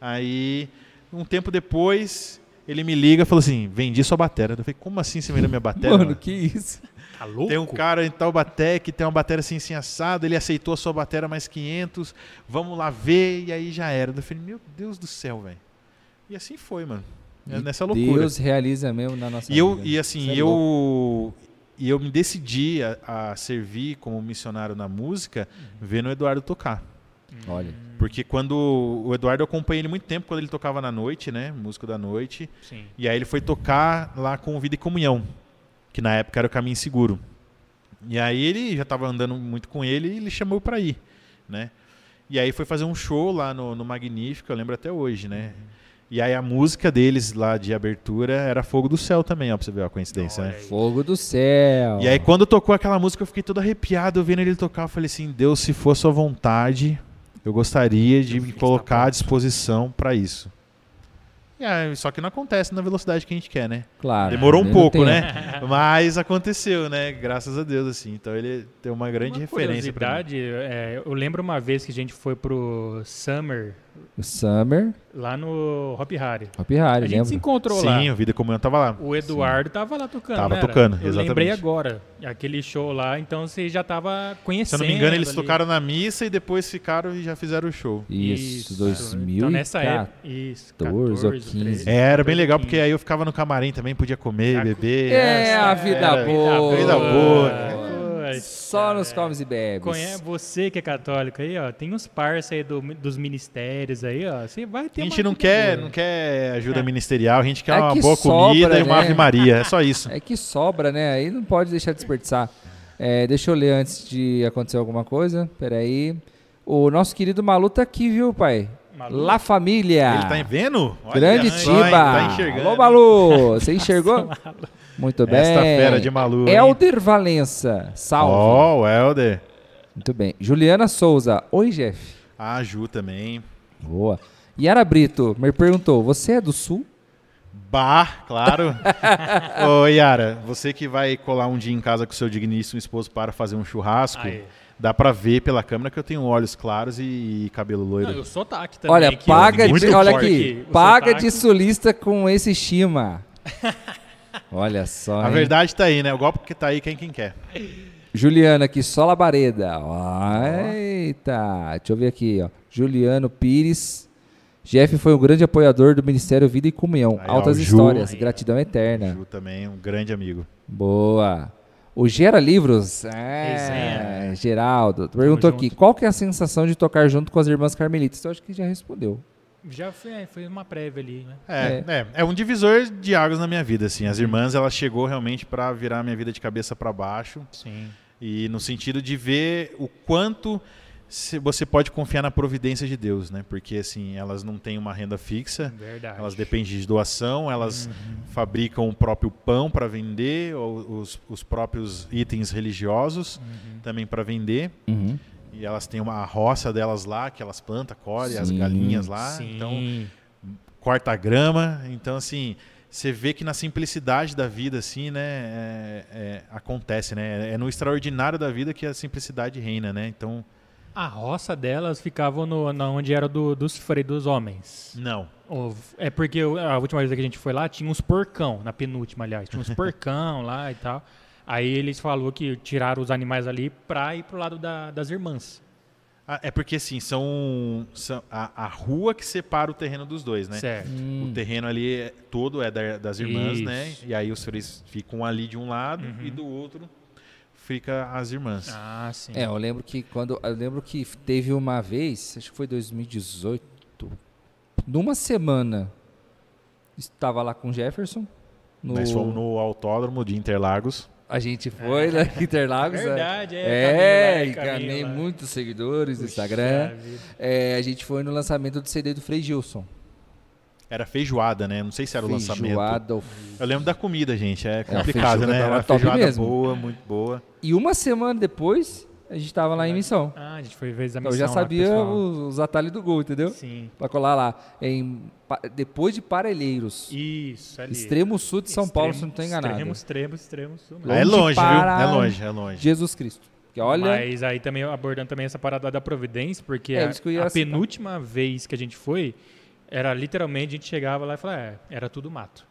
Aí, um tempo depois, ele me liga e falou assim, vendi sua batera. Eu falei, como assim você vendeu minha batera? Mano, que isso? Tá louco? Tem um cara em Taubaté que tem uma bateria assim, assim assado, ele aceitou a sua bateria mais 500, vamos lá ver, e aí já era. Eu falei, meu Deus do céu, velho. E assim foi, mano. É E nessa loucura. Deus realiza mesmo na nossa E eu vida. e assim, é eu louco. e eu me decidi a, a servir como missionário na música, vendo o Eduardo tocar. Olha. Porque quando o Eduardo eu acompanhei ele muito tempo quando ele tocava na noite, né, músico da noite, Sim. e aí ele foi tocar lá com o Vida e Comunhão, que na época era o Caminho Seguro. E aí ele já estava andando muito com ele e ele chamou para ir, né? E aí foi fazer um show lá no, no Magnífico, eu lembro até hoje, né? E aí a música deles lá de abertura era Fogo do Céu também, ó, pra você ver a coincidência, Olha né? aí. Fogo do céu. E aí quando tocou aquela música eu fiquei todo arrepiado vendo ele tocar, eu falei assim, Deus, se for sua vontade, eu gostaria de me colocar à disposição para isso. E aí, só que não acontece na velocidade que a gente quer, né? Claro. Demorou um pouco, né? <laughs> Mas aconteceu, né? Graças a Deus, assim. Então ele tem uma grande Uma referência curiosidade, é, eu lembro uma vez que a gente foi pro Summer O Summer, lá no Hop Harry. Hop Harry, A gente se encontrou lá. Sim, o Vida Comunhão tava lá. O Eduardo tava lá tocando, Tava era? tocando, Eu exatamente. lembrei agora. Aquele show lá, então você já tava Se conhecendo eu não me engano, eles ali. tocaram na missa e depois ficaram e já fizeram o show. Isso, Então 2000 nessa época, isso, 14 ou 14, 15. 13, É, era bem 14, legal, porque 15. aí eu ficava no camarim também, podia comer, beber. É, essa- a vida era- boa. Vida boa. Poxa, Só nos comes e bebes. Conhe- Você que é católico aí, ó, tem uns parça aí do- dos ministérios aí, ó. Você vai ter A gente não quer, não quer ajuda ministerial, a gente quer É uma que boa sobra, comida e uma né? Ave Maria, é só isso. <laughs> É que sobra, né? Aí não pode deixar de desperdiçar. É, deixa eu ler antes de acontecer alguma coisa. Peraí. O nosso querido Malu tá aqui, viu, pai? Malu? La Família. Ele tá vendo? Olha Grande? Tiba. Tá enxergando. Alô? Malu. Você enxergou? <laughs> Muito bem. Esta fera de Malu. hein? Elder Valença. Salve. Ó, o Helder. Muito bem. Juliana Souza. Oi, Jeff. A Ju também. Boa. Yara Brito me perguntou: Você é do Sul? Bah, claro. <laughs> Ô, Yara, você que vai colar um dia em casa com seu digníssimo esposo para fazer um churrasco, Aê. dá pra ver pela câmera que eu tenho olhos claros e, cabelo loiro. Não, o sotaque também. Olha, paga eu- de, olha aqui, o paga sotaque. de sulista com esse Shima. <laughs> Olha só. A hein? verdade tá aí, né? O golpe que tá aí, quem quem quer. Juliana aqui, só Labareda. Eita, deixa eu ver aqui, ó. Juliano Pires. Jeff foi um grande apoiador do Ministério Vida e Comunhão. Aí, ó, Altas o Ju. histórias, Aí, ó. gratidão eterna. Ju também, um grande amigo. Boa. O Gera Livros, é, Resenha. Geraldo, perguntou aqui, qual que é a sensação de tocar junto com as irmãs Carmelitas? Eu acho que já respondeu. Já foi, é, foi uma prévia ali, né? É, é. é um divisor de águas na minha vida, assim. As irmãs, ela chegou realmente pra virar minha vida de cabeça pra baixo. Sim. E no sentido de ver o quanto você pode confiar na providência de Deus, né? Porque, assim, elas não têm uma renda fixa, Verdade. elas dependem de doação, elas Uhum. fabricam o próprio pão para vender, ou os, os próprios itens religiosos Uhum. também para vender. Uhum. E elas têm uma roça delas lá, que elas plantam, colhem as galinhas lá. Sim. Então, corta a grama. Então, assim, você vê que na simplicidade da vida, assim, né, é- é- acontece, né? É no extraordinário da vida que a simplicidade reina, né? Então, A roça delas ficava no, na onde era do, dos freios dos homens. não. É porque a última vez que a gente foi lá, tinha uns porcão, na penúltima, aliás. Tinha uns <laughs> porcão lá e tal. Aí eles falaram que tiraram os animais ali pra ir pro lado da- das irmãs. Ah, É porque, assim, são, são a, a rua que separa o terreno dos dois, né? Certo. Hum. O terreno ali é- todo é da- das irmãs, né? Isso. E aí os três ficam ali de um lado Uhum. e do outro fica as irmãs. Ah, sim. É, eu lembro que quando eu lembro que teve uma vez, acho que foi 2018, numa semana estava lá com o Jefferson. No, Nós fomos no autódromo de Interlagos. A gente foi lá em Interlagos. né? Verdade, é. É, caminho lá. muitos seguidores no Instagram. É, a gente foi no lançamento do CD do Frei Gilson. Era feijoada, né? Não sei se era o lançamento. Feijoada, o Eu lembro da comida, gente. É complicado, né? Era feijoada mesmo. boa, muito boa. E uma semana depois, a gente tava lá em missão. Ah, a gente foi ver a Então missão eu já lá, sabia pessoal. os, os atalhos do gol, entendeu? Sim. Pra colar lá. Em, depois de Parelheiros. Isso, ali. Extremo sul de São Paulo, se Extremo- não estou enganado. Extremo, extremo, extremo. sul mesmo. É longe, para- viu? É longe, é longe. Jesus Cristo. Que olha, Mas aí também abordando também essa parada da providência, porque É, a, a penúltima vez que a gente foi, era literalmente, a gente chegava lá e falava, é, era tudo mato.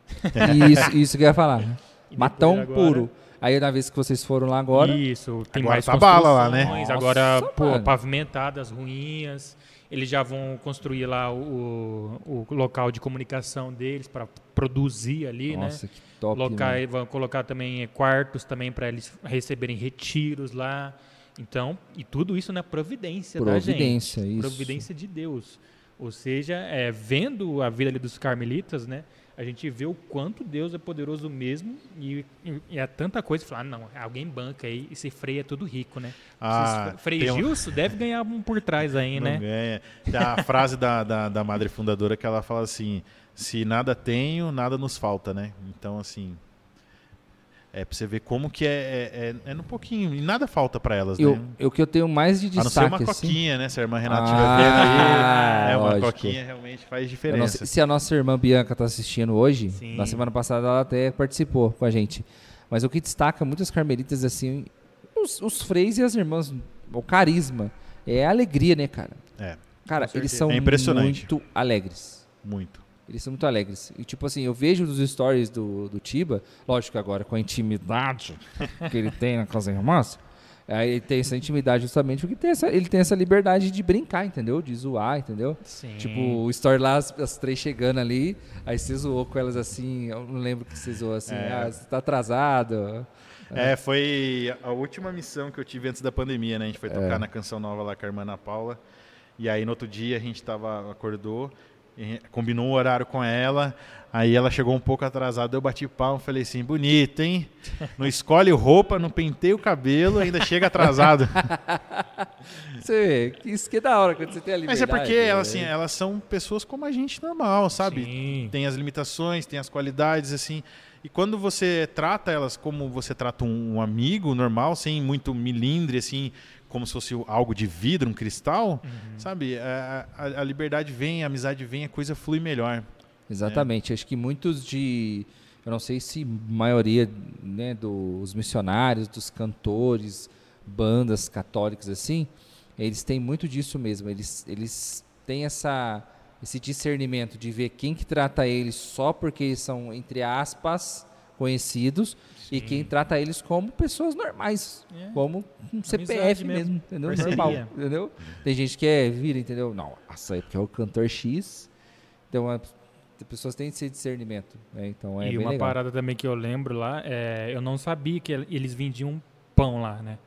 isso, isso que eu ia falar. né? <laughs> Matão agora- puro. Aí na vez que vocês foram lá agora, Isso, tem Agora mais tá bala lá, né? Nossa, Agora, pô, mano. pavimentadas, ruínas. Eles já vão construir lá o, o local de comunicação deles para produzir ali, né? nossa, que top. Locar, mano. vão colocar também eh, quartos também para eles receberem retiros lá. Então, e tudo isso na providência, da gente. Providência, isso. Providência de Deus. Ou seja, é, vendo a vida ali dos carmelitas, né? A gente vê o quanto Deus é poderoso mesmo e, e, e é tanta coisa. Falar, ah, não, alguém banca aí, esse freio é tudo rico, né? Ah, Frei um- Gilson deve ganhar um por trás aí, Não né? ganha. A frase da, da, da madre fundadora que ela fala assim: se nada tenho, nada nos falta, né? Então, assim. É pra você ver como que é, é, é, é no pouquinho. E nada falta pra elas, Eu, né? eu que eu tenho mais de A não ser destaque uma assim. coquinha, né? Se a irmã Renata Ah, estiver vendo aí. É, uma lógico. coquinha realmente faz diferença. se a nossa irmã Bianca está assistindo hoje, Sim. na semana passada ela até participou com a gente. Mas o que destaca muitas carmelitas assim, os, os freis e as irmãs, o carisma, é a alegria, né, cara? É. Cara, eles são É impressionante. muito alegres. Muito. Eles são muito alegres. E, tipo assim, eu vejo nos stories do, do Tiba, lógico que agora com a intimidade que ele tem na Casa Irmãs, aí ele tem essa intimidade justamente porque tem essa, ele tem essa liberdade de brincar, entendeu? De zoar, entendeu? Sim. Tipo, o story lá, as, as três chegando ali, aí você zoou com elas assim, eu não lembro que você zoou assim, É. ah, você tá atrasado. É, foi a última missão que eu tive antes da pandemia, né? A gente foi É. tocar na Canção Nova lá com a irmã Ana Paula. E aí no outro dia a gente tava, acordou, combinou um horário com ela. Aí ela chegou um pouco atrasada, eu bati palma e falei assim, bonito, hein? Não escolhe roupa, não penteia o cabelo, ainda chega atrasado. <laughs> Você, isso que é da hora quando você tem a Mas liberdade. é porque né? elas, assim, elas são pessoas como a gente normal, sabe? Sim. tem as limitações, tem as qualidades, assim. E quando você trata elas como você trata um, um amigo normal, sem muito milindre, assim, como se fosse algo de vidro, um cristal, sabe? A, a- a liberdade vem, a amizade vem, a coisa flui melhor. Exatamente. Acho que muitos de. Eu não sei se maioria né, dos missionários, dos cantores, bandas católicas assim, eles têm muito disso mesmo. Eles, eles têm essa, esse discernimento de ver quem que trata eles só porque eles são, entre aspas, conhecidos e Sim. quem trata eles como pessoas normais, É. como um CPF mesmo, mesmo. entendeu? Parceria. Normal, entendeu? Tem gente que é, vira, entendeu? Não, nossa, é porque é o cantor X. Então, a- as pessoas têm esse discernimento, né? Então é e uma legal. parada também que eu lembro lá, é, eu não sabia que el- eles vendiam pão lá, né?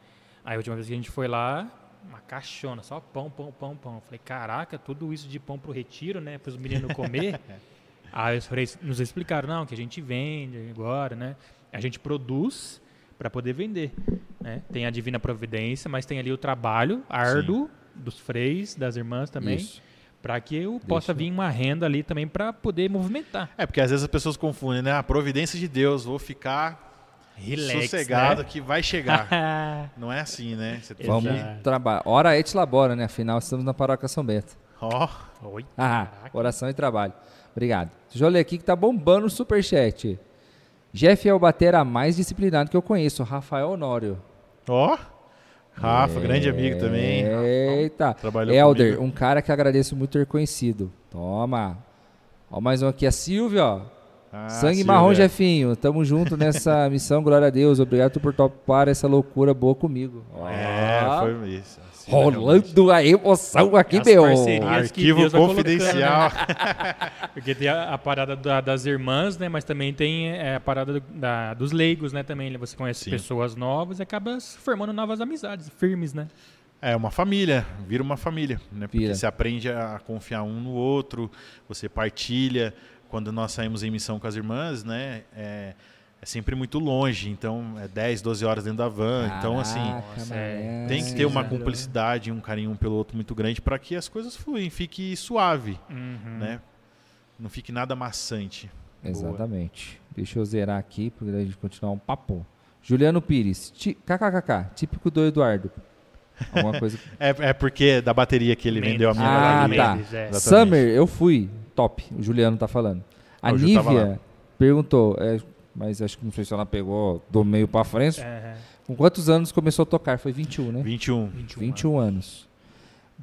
Aí a última vez que a gente foi lá, uma caixona, só pão, pão, pão, pão. Eu Falei, caraca, tudo isso de pão pro retiro, né? Para os meninos comer. <laughs> Aí os freios nos explicaram, não, que a gente vende agora, né? A gente produz para poder vender, né? Tem a Divina Providência, mas tem ali o trabalho árduo dos freis, das irmãs também, Isso. para que eu possa vir uma renda ali também para poder movimentar. É, porque às vezes as pessoas confundem, né? A providência de Deus, vou ficar Relax, sossegado né? que vai chegar. Ah, <laughs> Não é assim, né? Você tem Vamos trabalhar. Ora et labora, né? Afinal, estamos na paróquia São Bento. Ó, Oi, Ah, oração e trabalho. Obrigado. Deixa eu ler aqui que tá bombando o superchat. Jeff é o batera mais disciplinado que eu conheço, Rafael Honório. ó. Rafa, grande amigo também. Eita. Trabalhou Elder, comigo. um cara que agradeço muito ter conhecido. Toma. Ó, mais um aqui, a Silvia, ó. Ah, Sangue Silvia. marrom, Jefinho. Tamo junto nessa <laughs> missão, glória a Deus. Obrigado por topar essa loucura boa comigo. Ó. É, foi isso. A Silvia realmente. Rolando a emoção aqui, As meu. Arquivo confidencial. <laughs> Porque tem a, a parada da- das irmãs, né? Mas também tem é, a parada da- dos leigos, né? Também você conhece Sim. pessoas novas e acaba se formando novas amizades, firmes, né? É uma família, vira uma família, né? Porque Vira. você aprende a confiar um no outro, você partilha. Quando nós saímos em missão com as irmãs, né? É, é sempre muito longe, então é 10, 12 horas dentro da van. então, assim, Caraca, Nossa, mané. tem que ter uma é. cumplicidade, um carinho um pelo outro muito grande para que as coisas fluem, fique suave, Uhum. né? Não fique nada maçante. Exatamente. Deixa eu zerar aqui para a gente continuar um papo. Juliano Pires, ti- kkkk, típico do Eduardo. Alguma <laughs> coisa. É, é porque da bateria que ele Mendes. vendeu a minha Ah, lá tá. Mendes, é. Exatamente. Summer, eu fui. Top. O Juliano tá falando. A Ah, tava Nívia perguntou, é, mas acho que não sei se ela pegou do meio para frente. É, Com quantos anos começou a tocar? Foi 21, né? 21. 21. 21 anos.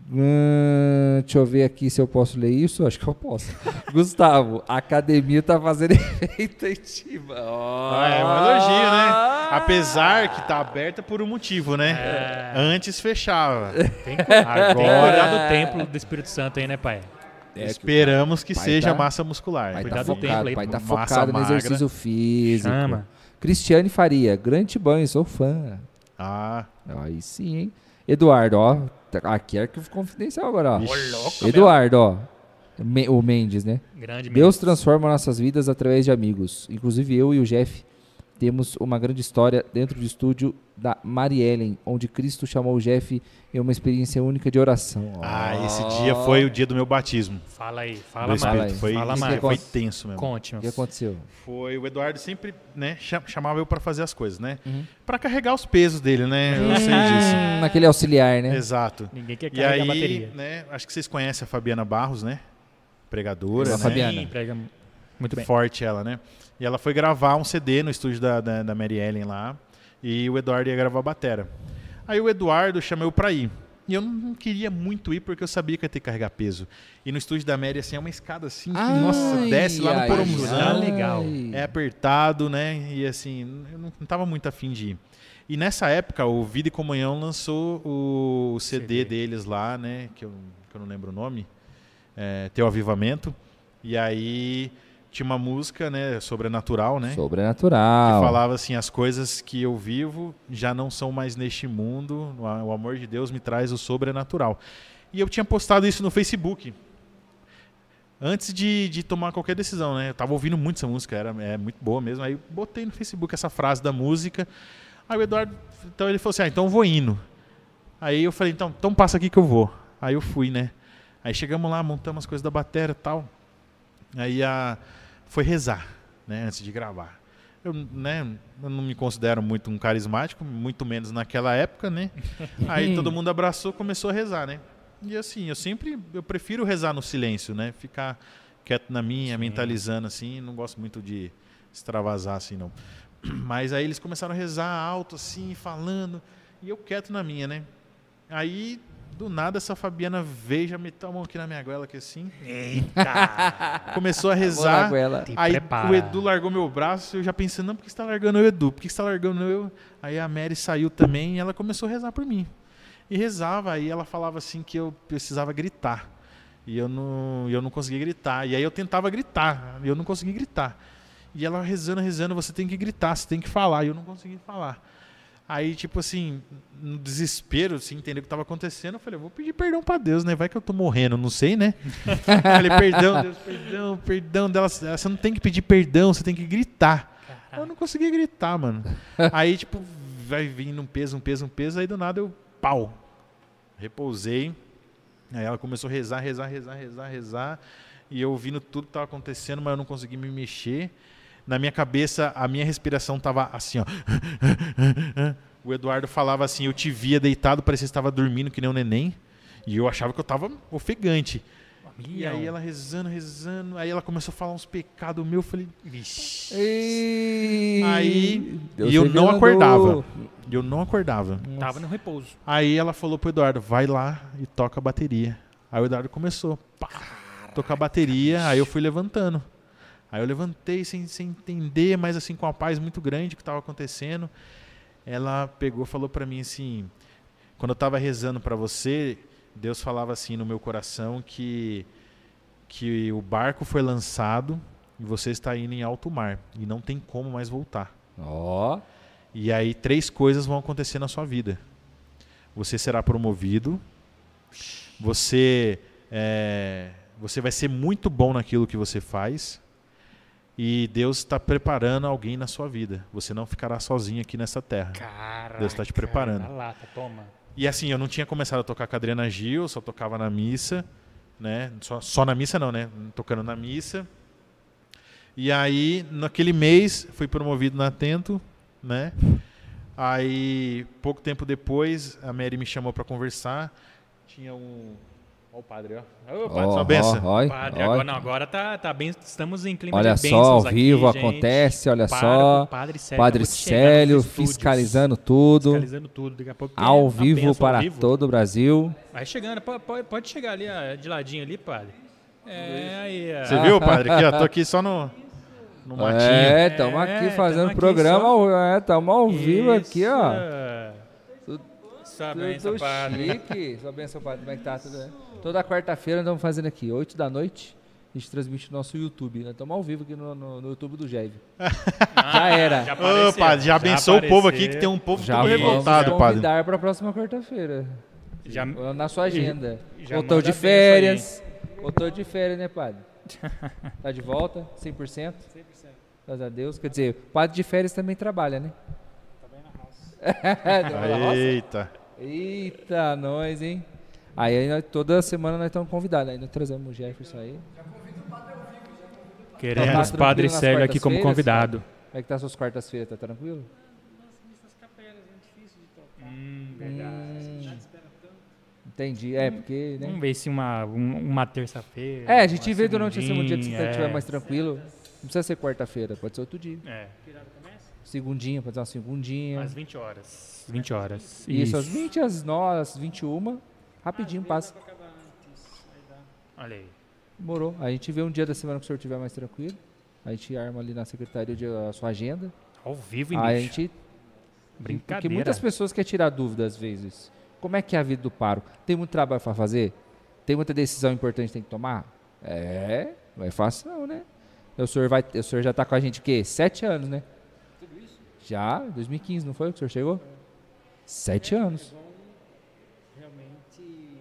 Hum, deixa eu ver aqui se eu posso ler isso. Acho que eu posso. <laughs> Gustavo, a academia tá fazendo <laughs> efeito em ti. Ah, é um elogio, né? Apesar que tá aberta por um motivo, né? É. Antes fechava. Tem, que- tem que Agora cuidar do templo do Espírito Santo aí, né, pai? É, Esperamos que seja tá- massa muscular. Pai tá Cuidado do focado, templo aí, pai tá focado no magra. exercício físico. Chama. Cristiane Faria, grande banho, sou fã. Ah, Aí sim, hein? Eduardo, ó. tá- Aqui é arquivo confidencial agora, ó. Louco, Eduardo, ó. Me- o Mendes, né? Grande Deus Mendes. transforma nossas vidas através de amigos. Inclusive eu e o Jeff temos uma grande história dentro do estúdio da Mariellen, onde Cristo chamou o Jeff em uma experiência única de oração. ah, Ó. esse dia foi o dia do meu batismo. Fala aí, fala mais. Fala Espírito. aí. Foi, Fala mais. foi tenso mesmo. Conte, O que aconteceu? Foi o Eduardo sempre, né, cha- chamava eu para fazer as coisas, né? Uhum. Pra carregar os pesos dele, né? Eu sei disso. Hum, aquele auxiliar, né? Exato. Ninguém quer E carregar a aí, bateria. né, acho que vocês conhecem a Fabiana Barros, né? Pregadora, A né? Fabiana. Sim, prega muito bem. Forte ela, né? E ela foi gravar um CD no estúdio da, da, da Mary Ellen lá. E o Eduardo ia gravar a batera. Aí o Eduardo chamou eu pra ir. E eu não queria muito ir porque eu sabia que ia ter que carregar peso. E no estúdio da Mary, assim, é uma escada assim, que, nossa, desce lá no ai, Poromuzão. Ah, legal. ai. É apertado, né? E assim, eu não, não tava muito afim de ir. E nessa época, o Vida e Comunhão lançou o CD, CD. deles lá, né? Que eu, que eu não lembro o nome. É, Teu Avivamento. E aí tinha uma música, né? Sobrenatural, né? Que Sobrenatural. falava assim, as coisas que eu vivo já não são mais neste mundo, o amor de Deus me traz o sobrenatural. E eu tinha postado isso no Facebook. Antes de, de tomar qualquer decisão, né? Eu tava ouvindo muito essa música, era é muito boa mesmo. Aí eu botei no Facebook essa frase da música. Aí o Eduardo, então ele falou assim: "Ah, então eu vou indo". Aí eu falei: "Então, então passa aqui que eu vou". Aí eu fui, né? Aí chegamos lá, montamos as coisas da bateria e tal. Aí a foi rezar, né, antes de gravar. Eu, né, eu não me considero muito um carismático, muito menos naquela época, né? <laughs> Aí todo mundo abraçou, começou a rezar, né? E assim, eu sempre eu prefiro rezar no silêncio, né? Ficar quieto na minha, Sim. mentalizando assim, não gosto muito de extravasar assim não. <clears throat> Mas aí eles começaram a rezar alto assim, falando, e eu quieto na minha, né? Aí do nada essa Fabiana veio, já meteu a mão aqui na minha goela aqui assim, Eita! <laughs> começou a rezar. Aí prepara. o Edu largou meu braço, eu já pensando, não, por que você tá largando o Edu? Por que você tá largando eu? Aí a Mary saiu também e ela começou a rezar por mim. E rezava, aí ela falava assim que eu precisava gritar. E eu não, eu não conseguia gritar. E aí eu tentava gritar, e eu não conseguia gritar. E ela rezando, rezando, você tem que gritar, você tem que falar. E eu não conseguia falar. Aí, tipo assim, no desespero, sem entender o que estava acontecendo, eu falei, eu vou pedir perdão pra Deus, né? Vai que eu tô morrendo, não sei, né? <laughs> falei, perdão, Deus, perdão, perdão dela. Você não tem que pedir perdão, você tem que gritar. Eu não conseguia gritar, mano. Aí, tipo, vai vindo um peso, um peso, um peso, aí do nada eu, pau, repousei. Aí ela começou a rezar, rezar, rezar, rezar, rezar. E eu ouvindo tudo que tava acontecendo, mas eu não consegui me mexer. Na minha cabeça, a minha respiração tava assim, ó. <laughs> O Eduardo falava assim, eu te via deitado, parecia que você estava dormindo que nem um neném. E eu achava que eu tava ofegante. E aí ela rezando, rezando, aí ela começou a falar uns pecados meus, eu falei, Vixe. Ei, Aí, Deus e eu não acordava. e eu não acordava. Tava no repouso. Aí ela falou pro Eduardo, vai lá e toca a bateria. Aí o Eduardo começou, pá, tocar a bateria, aí eu fui levantando. Aí eu levantei sem, sem entender, mas assim, com uma paz muito grande que estava acontecendo. Ela pegou e falou para mim assim, quando eu estava rezando para você, Deus falava assim no meu coração que, que o barco foi lançado e você está indo em alto mar e não tem como mais voltar. Ó, E aí três coisas vão acontecer na sua vida. Você será promovido. Você é, você vai ser muito bom naquilo que você faz. E Deus está preparando alguém na sua vida. Você não ficará sozinho aqui nessa terra. Caraca. Deus tá te preparando. Lata. E assim, eu não tinha começado a tocar com a Adriana Gil, eu só tocava na missa, né? Só, só na missa não, né? Tocando na missa. E aí, naquele mês, fui promovido na Atento, né? Aí, pouco tempo depois, a Mary me chamou para conversar. Tinha um... Ó o padre, ó. Ô, padre, ó, sua benção. ó, ó, Padre, agora, não, agora tá, tá bem, estamos em clima Olha de só, bênçãos ao aqui, vivo gente. acontece, olha Para só. Padre Célio, Padre Célio fiscalizando tudo, Fiscalizando tudo. Daqui a pouco ao vivo bênção para ao vivo. todo o Brasil. Vai chegando, po- po- pode, chegar ali, ó, de ladinho ali, padre. É, aí, ó. Você viu, padre? Aqui, ó, tô aqui só no, no matinho. É, estamos É, aqui fazendo aqui programa, só- ao- é, estamos ao vivo aqui, ó. Isso. Sua bênção, Tudo padre. chique. Sua benção, padre. Como é que tá? Tudo bem? Toda quarta-feira nós estamos fazendo aqui, 8 da noite. A gente transmite no nosso YouTube. Nós estamos ao vivo aqui no, no- no YouTube do Jev. <laughs> Já era. Já Ô, apareceu, padre, já abençoou o povo aqui, que tem um povo Já todo revoltado, padre. convidar para a próxima quarta-feira. Já, Na sua agenda. já Voltou de férias. Voltou de férias, né, padre? <laughs> Tá de volta? 100%? 100%. Graças a Deus. Quer dizer, o padre de férias também trabalha, né? Também na roça. <laughs> Eita. Eita, nós, hein? Aí, nós- toda semana nós estamos convidados. Aí nós trazemos o Jefferson aí. Queremos Tá o Padre nas Célio aqui como convidado. Como é que tá suas quartas-feiras? Tá tranquilo? Hum, verdade. Hum, entendi. É, porque, né? Vamos ver se uma, um- uma terça-feira. É, a gente vê durante a semana, um dia que você estiver é. mais tranquilo. Não precisa ser quarta-feira, pode ser outro dia. É, Segundinha, pode ser uma segundinha. às 20 horas. 20 horas. Isso, às 20, às 9, às 21. Rapidinho passa. Olha aí. Demorou. A gente vê um dia da semana que o senhor estiver mais tranquilo. A gente arma ali na secretaria de- a sua agenda. Ao vivo Aí a gente. Brincadeira. Porque muitas pessoas querem tirar dúvida às vezes. Como é que é a vida do paro? Tem muito trabalho para fazer? Tem muita decisão importante que tem que tomar? É, não é fácil não, né? O senhor, vai, o senhor já tá com a gente o quê? Sete anos, né? Tudo isso Já, 2015, não foi que o senhor chegou? Sete anos. é bom realmente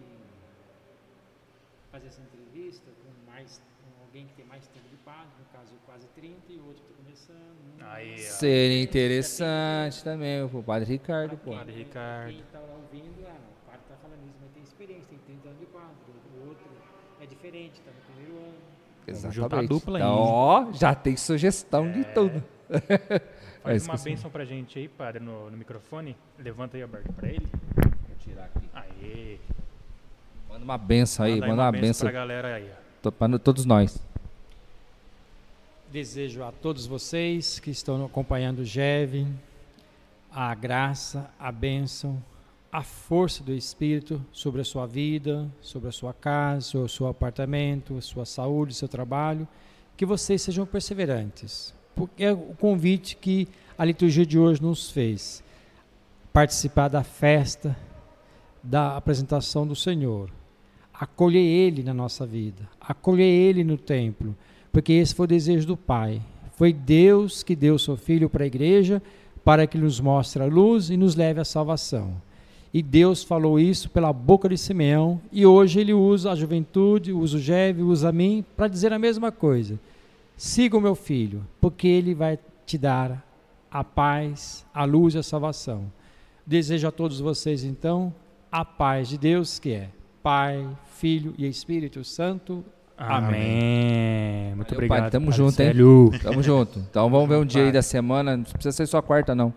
fazer essa entrevista com mais com alguém que tem mais tempo de padre, no caso quase 30 e o outro está começando. Aí. Seria interessante também, o padre Ricardo, pô. Padre Ricardo. Quem lá ouvindo, ah, o padre está falando isso, mas tem experiência, tem 30 anos de padre. O outro é diferente, está no primeiro ano. Exatamente. dupla aí, então, ó, já tem sugestão de tudo. <laughs> Faz É, uma esqueci. bênção pra gente aí, padre, no, no microfone. Levanta aí, Alberto, pra ele. Vou tirar aqui. Aê. Manda uma benção aí, manda, uma benção pra galera aí, ó. pra todos nós. Desejo a todos vocês que estão acompanhando o GEV a graça, a bênção, a força do Espírito sobre a sua vida, sobre a sua casa, o seu apartamento, a sua saúde, seu trabalho. Que vocês sejam perseverantes. Porque é o convite que a liturgia de hoje nos fez. Participar da festa, da apresentação do Senhor. Acolher Ele na nossa vida. Acolher Ele no templo porque esse foi o desejo do Pai. Foi Deus que deu o seu Filho para a igreja para que nos mostre a luz e nos leve à salvação. E Deus falou isso pela boca de Simeão, e hoje ele usa a juventude, usa o Jeve, usa a mim para dizer a mesma coisa. Siga o meu filho, porque ele vai te dar a paz, a luz e a salvação. Desejo a todos vocês, então, a paz de Deus, que é Pai, Filho e Espírito Santo. Amém. Muito Valeu, obrigado. padre. Tamo Padre junto, hein? Célio. Tamo junto. Então vamos ver um dia aí da semana. Não precisa ser só quarta, não.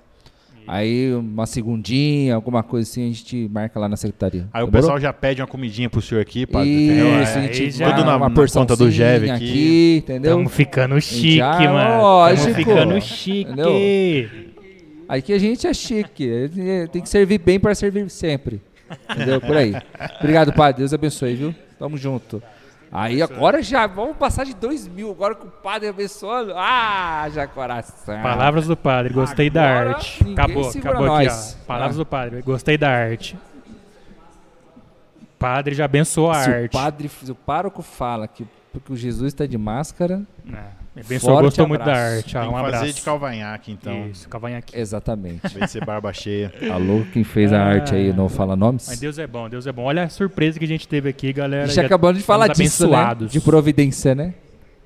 Aí uma segundinha, alguma coisa assim, a gente marca lá na secretaria. Aí o Demorou? pessoal já pede uma comidinha pro senhor aqui, padre. entendeu? Isso, a Aí gente Tudo na- uma na porção conta do Geve aqui. aqui, entendeu? Tamo ficando chique, Já, mano. Tamo lógico. ficando chique. Entendeu? Aqui a gente é chique. Tem que servir bem para servir sempre. Entendeu? Por aí. Obrigado, padre. Deus abençoe, viu? Tamo junto. Aí agora já vamos passar de dois mil. Agora com o padre abençoando. Ah, já coração. Palavras do padre, gostei da Agora arte. ninguém Acabou, acabou aqui, ó. Palavras Ah. do padre, gostei da arte. Padre já abençoou a Se o arte. padre, se o pároco fala que porque o Jesus está de máscara, É, abençoou, Forte gostou muito da abraço. arte. Tem um que abraço. fazer de cavanhaque, então. Isso, cavanhaque. exatamente. De ser barba cheia. <laughs> Alô, quem fez a Ah. arte aí, não fala nomes? Mas Deus é bom, Deus é bom. Olha a surpresa que a gente teve aqui, A galera. gente Já acabando de falar disso, né? abençoados. De providência, né?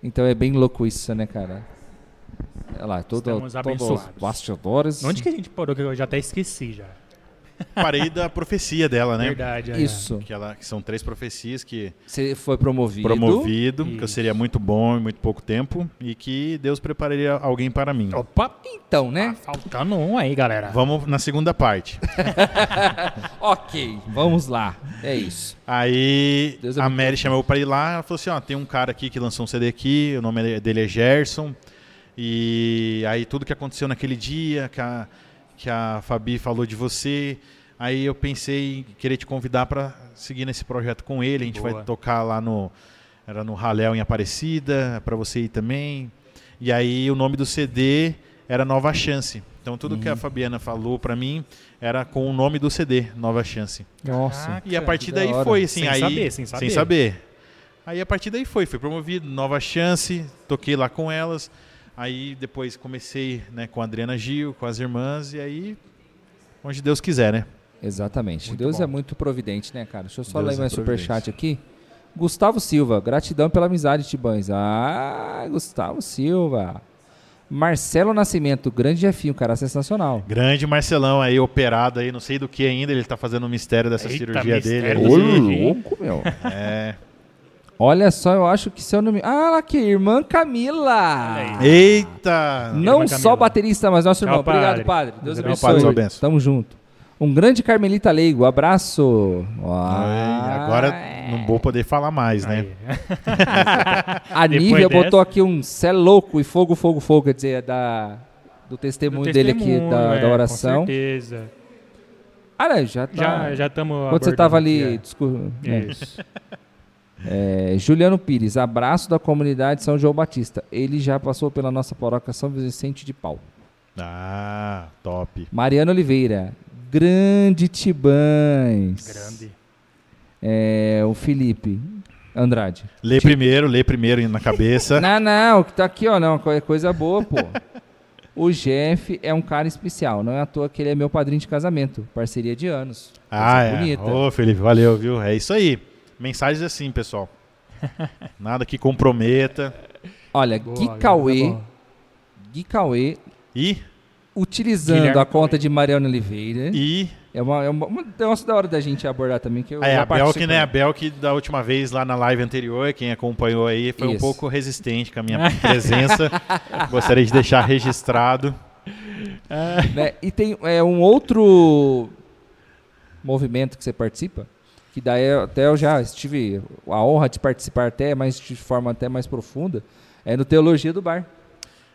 Então é bem louco isso, né, cara? Olha lá, todo, todos os bastidores. Onde que a gente parou? Que eu já até esqueci já. Parei da profecia dela, né? Verdade. é. Isso. Que, ela, que são três profecias que Você foi promovido. promovido, que eu Isso. seria muito bom em muito pouco tempo e que Deus prepararia alguém para mim. Opa, Então, né? tá faltando um aí, galera. Vamos na segunda parte. <laughs> Ok, vamos lá. É isso. Aí Deus a. Mary chamou pra ir lá, ela falou assim, ó, tem um cara aqui que lançou um CD aqui, o nome dele é Gerson. E aí tudo que aconteceu naquele dia, que a, que a Fabi falou de você, aí eu pensei em querer te convidar pra seguir nesse projeto com ele. A gente Boa. vai tocar lá no era no Raléu em Aparecida, pra você ir também. E aí o nome do CD era Nova Chance. Então tudo que a Fabiana falou pra mim era com o nome do CD, Nova Chance. Nossa. Caraca, E a partir daí foi, assim, Sem aí... saber, sem saber. saber. Aí a partir daí foi, fui promovido, nova chance, toquei lá com elas. Aí depois comecei né, com a Adriana Gil, com as irmãs, e aí, onde Deus quiser, né? Exatamente. Muito Deus bom. é muito providente, né, cara? Deixa eu só Deus ler é mais superchat aqui. Gustavo Silva, gratidão pela amizade, Tibães. Ah, Gustavo Silva. Marcelo Nascimento, grande Jefinho, cara, sensacional. Grande Marcelão aí, operado aí, não sei do que ainda, ele tá fazendo o mistério dessa Eita, cirurgia mistério dele. Ô, louco, meu. É. Olha só, eu acho que seu nome. Ah, lá aqui, irmã Camila. Eita! Não Irmã só Camila. baterista, mas nosso Tchau, irmão. Obrigado, padre. padre. Deus Deus abençoe. abençoe. Padre, bênção. Tamo junto. Um grande Carmelita Leigo, abraço. Ai, agora não vou poder falar mais, né? A <laughs> Nívia dessa- botou aqui um cé louco e fogo, fogo, fogo, quer dizer, é da, do testemunho Do dele aqui, testemunho, da, é, da oração. Com certeza. Ah, não, já tá. Já já estamos Quando você tava ali. discu- né? Isso. É, Juliano Pires, abraço da comunidade São João Batista. Ele já passou pela nossa paróquia São Vicente de Paulo. Ah, top. Mariana Oliveira, grande Tibães. Grande. É, o Felipe Andrade. Lê primeiro, lê primeiro na cabeça. <laughs> Não, não, o que tá aqui, ó, não, é coisa boa, pô. O Jeff é um cara especial, não é à toa que ele é meu padrinho de casamento, parceria de anos. Ah, é. bonita. Ô, Felipe, valeu, viu? É isso aí. Mensagens assim, pessoal. <laughs> Nada que comprometa. Olha, Boa, Gui tá Cauê, bom. Gui Cauê, E, utilizando Guilherme a conta Cauê. de Mariana Oliveira, e é uma, é uma, um negócio da hora da gente abordar também, que eu é, já a Bel, que participo. né, a Bel que da última vez lá na live anterior, quem acompanhou aí, foi um Isso. pouco resistente com a minha <laughs> presença. Gostaria de deixar registrado. <laughs> né? E tem é, um outro movimento que você participa, que daí até eu já tive a honra de participar até mais de forma até mais profunda, é no Teologia do Bar,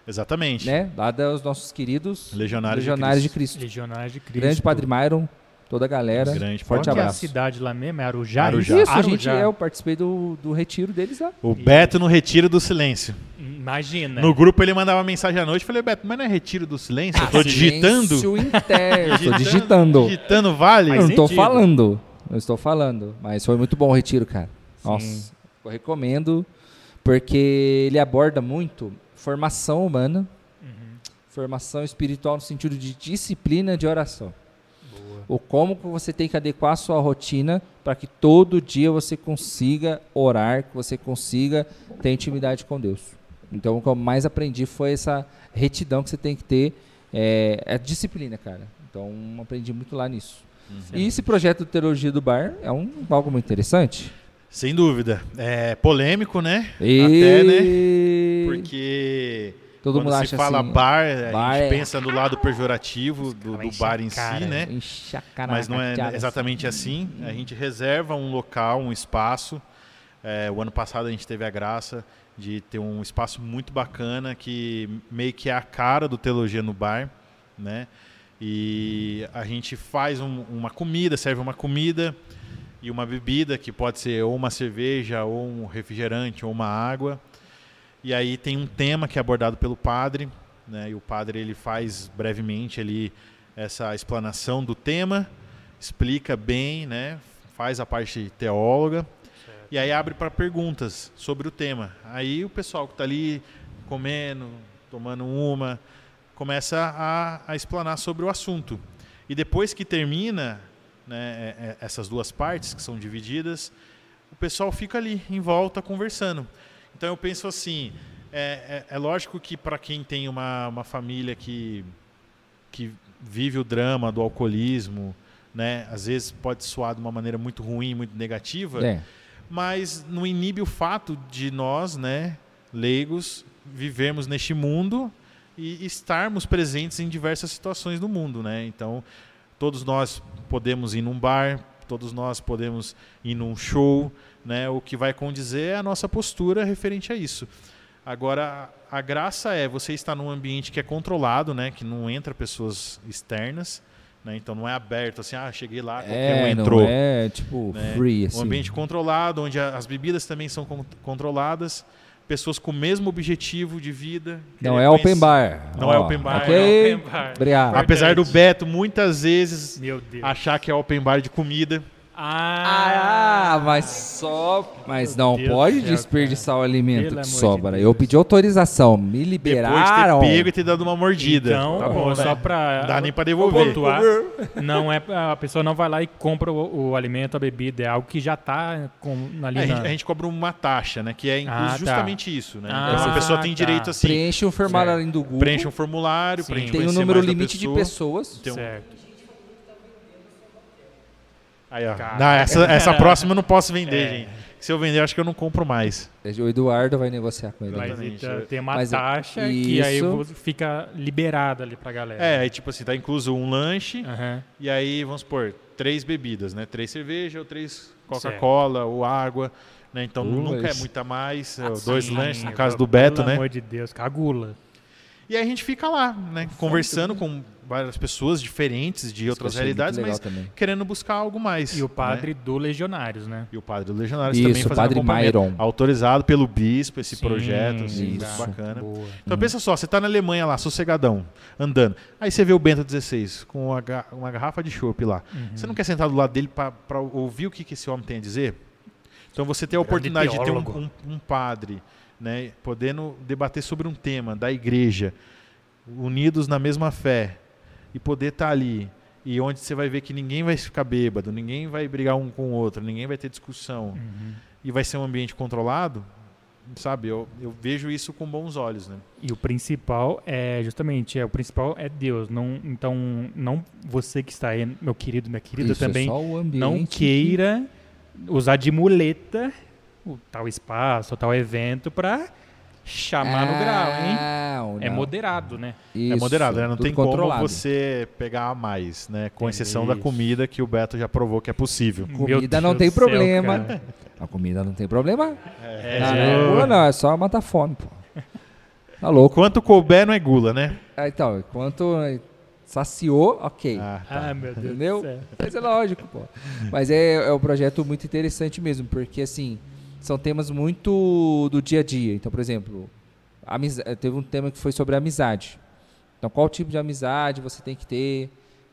Exatamente. né? Lá dos nossos queridos Legionários, Legionários de de Cristo. Cristo. Legionários de Cristo. Grande Padre Myron, toda a galera. Grande forte Qual que é a abraço. cidade lá mesmo? É Arujá? Arujá. Isso, a gente, Arujá. eu participei do, do retiro deles lá. O Beto no Retiro do Silêncio. Imagina. No grupo ele mandava mensagem à noite. Falei, Beto, mas não é Retiro do Silêncio? eu tô digitando. Silêncio interno. <laughs> Tô digitando. Digitando vale? Não tô sentido. falando. Não estou falando. Mas foi muito bom o retiro, cara. Sim. Nossa. Eu recomendo. Porque ele aborda muito formação humana, Uhum. formação espiritual no sentido de disciplina de oração. Boa. O como que você tem que adequar a sua rotina para que todo dia você consiga orar, que você consiga ter intimidade com Deus. Então, o que eu mais aprendi foi essa retidão que você tem que ter, é, é disciplina, cara. Então, aprendi muito lá nisso. E esse projeto do Teologia do Bar é um, algo muito interessante. Sem dúvida. É polêmico, né? E... Até, né? Porque Todo quando mundo se acha fala assim, bar, a bar gente é- pensa no lado pejorativo do, do bar em a cara, si, né? a Mas não é cateada, exatamente assim. A gente reserva um local, um espaço. É, o ano passado a gente teve a graça de ter um espaço muito bacana que meio que é a cara do Teologia no Bar, né? E a gente faz um- uma comida, serve uma comida e uma bebida que pode ser ou uma cerveja, ou um refrigerante, ou uma água. E aí tem um tema que é abordado pelo padre, né? E o padre ele faz brevemente ali essa explanação do tema, explica bem, né? Faz a parte teóloga e aí abre para perguntas sobre o tema. Aí o pessoal que está ali comendo, tomando uma, começa a, a explanar sobre o assunto. E depois que termina né, é- é- essas duas partes que são divididas, o pessoal fica ali em volta conversando. Então eu penso assim, é, é- é lógico que para quem tem uma, uma família que, que vive o drama do alcoolismo, né, às vezes pode soar de uma maneira muito ruim, muito negativa, É. mas não inibe o fato de nós, né, leigos, vivermos neste mundo e estarmos presentes em diversas situações do mundo, né? Então, todos nós podemos ir num bar, todos nós podemos ir num show, né? O que vai condizer é a nossa postura referente a isso. Agora, a graça é você estar num ambiente que é controlado, né? Que não entra pessoas externas, né? Então não é aberto assim, ah, cheguei lá, qualquer um É, entrou não é tipo né? free, assim. Um ambiente controlado, onde as bebidas também são con- controladas, pessoas com o mesmo objetivo de vida. Não é open bar. Não Ó, é open bar, Ok. não é open bar. Obrigado. Apesar do. Beto muitas vezes Meu Deus. achar que é open bar de comida. Ah, Ah, mas só. Mas não Deus pode céu, desperdiçar o alimento Pelo que de sobra. Deus. Eu pedi autorização, me Depois de liberaram. ter pego e ter dado uma mordida. Então, tá bom, só né? pra Não dá nem pra devolver. pontuar, <laughs> não é a pessoa não vai lá e compra o, o alimento, a bebida, é algo que já tá com, ali É, a, na... gente, a gente cobra uma taxa, né? Que é Ah, tá. justamente isso, né? Ah, a pessoa tem tá. direito assim, Preenche um formulário do Google. preenche um formulário, Sim. pra gente Tem um número limite de pessoa. pessoas. Tem um- Certo. Aí, ó. Cara. Não, essa, essa <laughs> próxima eu não posso vender, É. gente. Se eu vender, eu acho que eu não compro mais. O Eduardo vai negociar com ele. Mas então, tem uma Mas, taxa que aí fica liberada ali pra galera. É, aí, tipo assim, tá incluso um lanche Aham. e aí, vamos supor, três bebidas, né? Três cerveja ou três Coca-Cola ou água, né? Então Uh, nunca é muita mais. é, Ah, dois sim, lanches, no pelo- caso do Beto, pelo né? amor de Deus, cagula. E aí a gente fica lá, né? Conversando com várias pessoas diferentes de outras realidades, mas também. querendo buscar algo mais. E o né? padre do Legionários, né? E o padre do Legionários também Isso, o fazendo padre. Myron. Autorizado pelo bispo, esse Sim, projeto, assim, muito isso. bacana. Boa. Então pensa só, você tá na Alemanha lá, sossegadão, andando. Aí você vê o Bento XVI com uma, uma garrafa de chopp lá. Uhum. Você não quer sentar do lado dele para ouvir o que, que esse homem tem a dizer? Então você ter a oportunidade de ter um, um- um padre, né, podendo debater sobre um tema da igreja, unidos na mesma fé, e poder estar ali, e onde você vai ver que ninguém vai ficar bêbado, ninguém vai brigar um com o outro, ninguém vai ter discussão, Uhum. e vai ser um ambiente controlado, sabe? Eu, eu vejo isso com bons olhos, né? E o principal é justamente, é, o principal é Deus. Não, então, não você que está aí, meu querido, minha querida, Isso, é também só o ambiente não que- queira usar de muleta o tal espaço, o tal evento para chamar no grau, hein? Não, É não. moderado, né? é Isso, moderado, né? Não tem controlado. como você pegar a mais, né? Com Isso. exceção da comida que o Beto já provou que é possível. Meu Comida não Deus tem céu, problema. cara. A comida não tem problema. É, na já- rua não, é só matar fome, pô. Tá louco. Quanto couber não é gula, né? Ah, Então, enquanto saciou, ok. Ah, tá. Ah, meu Deus Entendeu? do céu. Mas é lógico, pô. Mas é, é um projeto muito interessante mesmo, porque assim, são temas muito do dia a dia. Então, por exemplo, amiza- teve um tema que foi sobre amizade. Então, qual tipo de amizade você tem que ter?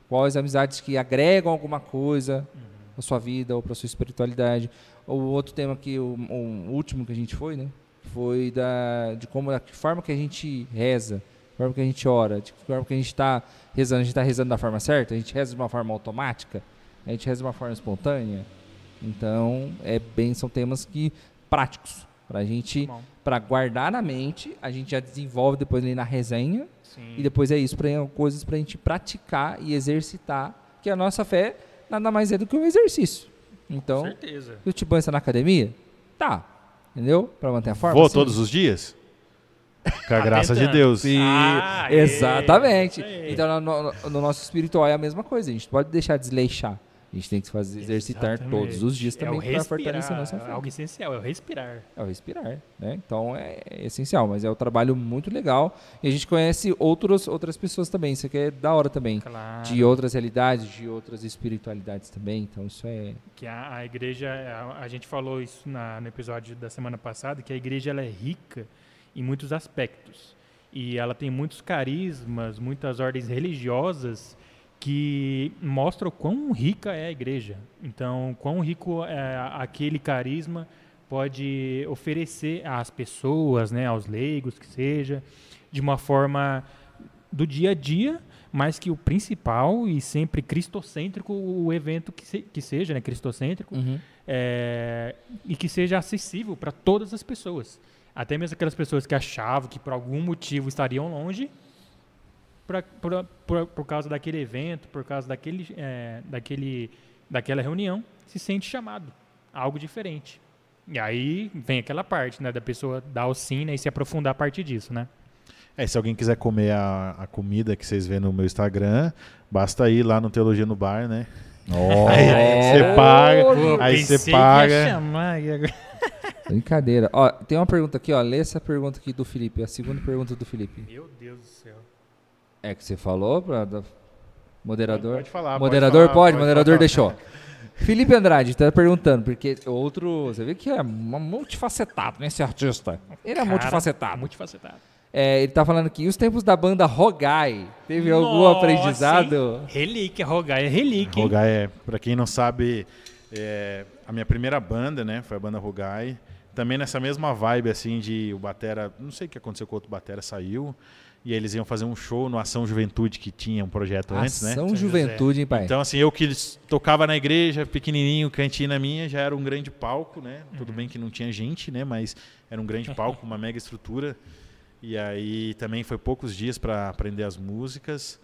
Quais amizades que agregam alguma coisa na sua vida ou para sua espiritualidade? O outro tema que o, o último que a gente foi, né? Foi da de como da forma que a gente reza, forma que a gente ora, de que forma que a gente está rezando, a gente está rezando da forma certa, a gente reza de uma forma automática, a gente reza de uma forma espontânea. Então, é bem são temas que práticos para a gente Bom, para guardar na mente, a gente já desenvolve depois ali na resenha sim. e depois é isso para coisas para a gente praticar e exercitar, que a nossa fé nada mais é do que um exercício. Com Então, certeza. o Tibã está na academia? Tá. Entendeu? Para manter a forma. Vou sim. todos os dias? Com a Tá graça de. Deus. Sim, Ah, é, exatamente. Então, no, no- no nosso espiritual é a mesma coisa. A gente pode deixar desleixar. A gente tem que fazer, exercitar Exatamente. todos os dias É também o para fortalecer a nossa fé. Algo essencial, é o respirar. É o respirar, né? Então é essencial, mas é um trabalho muito legal e a gente conhece outros, outras pessoas também, isso aqui é da hora também, Claro. de outras realidades, de outras espiritualidades também, então isso é que a, a igreja, a, a gente falou isso na- no episódio da semana passada, que a igreja ela é rica em muitos aspectos. E ela tem muitos carismas, muitas ordens religiosas que mostram o quão rica é a igreja. Então, quão rico é aquele carisma pode oferecer às pessoas, né, aos leigos, que seja, de uma forma do dia a dia, mas que o principal e sempre cristocêntrico o evento que, se- que seja, né, cristocêntrico, é, e que seja acessível para todas as pessoas. Até mesmo aquelas pessoas que achavam que por algum motivo estariam longe, pra, por, por, por causa daquele evento, por causa daquele, é, daquele, daquela reunião, se sente chamado a algo diferente. E aí vem aquela parte, né, da pessoa dar o sim né, e se aprofundar a partir disso, né? É, se alguém quiser comer a, a comida que vocês vêem no meu Instagram, basta ir lá no Teologia no Bar, né? Aí você paga, aí você paga. brincadeira. Ó, tem uma pergunta aqui, ó, lê essa pergunta aqui do Felipe, a segunda pergunta do Felipe. Meu Deus do céu. É que você falou para moderador? Pode falar. moderador falar, pode, moderador falar. deixou. Felipe Andrade está perguntando, porque outro, você vê que é multifacetado, né, esse artista. Ele é Cara, multifacetado. Multifacetado. É, ele tá falando aqui, e os tempos da banda Rogai? Teve algum Nossa, aprendizado? hein? Relíquia, rogar é relíquia. Rogai é, pra quem não sabe, é, a minha primeira banda, né? Foi a banda Rogai. Também nessa mesma vibe, assim, de o Batera. Não sei o que aconteceu com o outro Batera, saiu. E eles iam fazer um show no Ação Juventude, que tinha um projeto antes, né? Ação Juventude, hein, pai? Então, assim, eu que tocava na igreja, pequenininho, cantina minha, já era um grande palco, né? Tudo bem que não tinha gente, né? Mas era um grande palco, uma mega estrutura. E aí também foi poucos dias para aprender as músicas.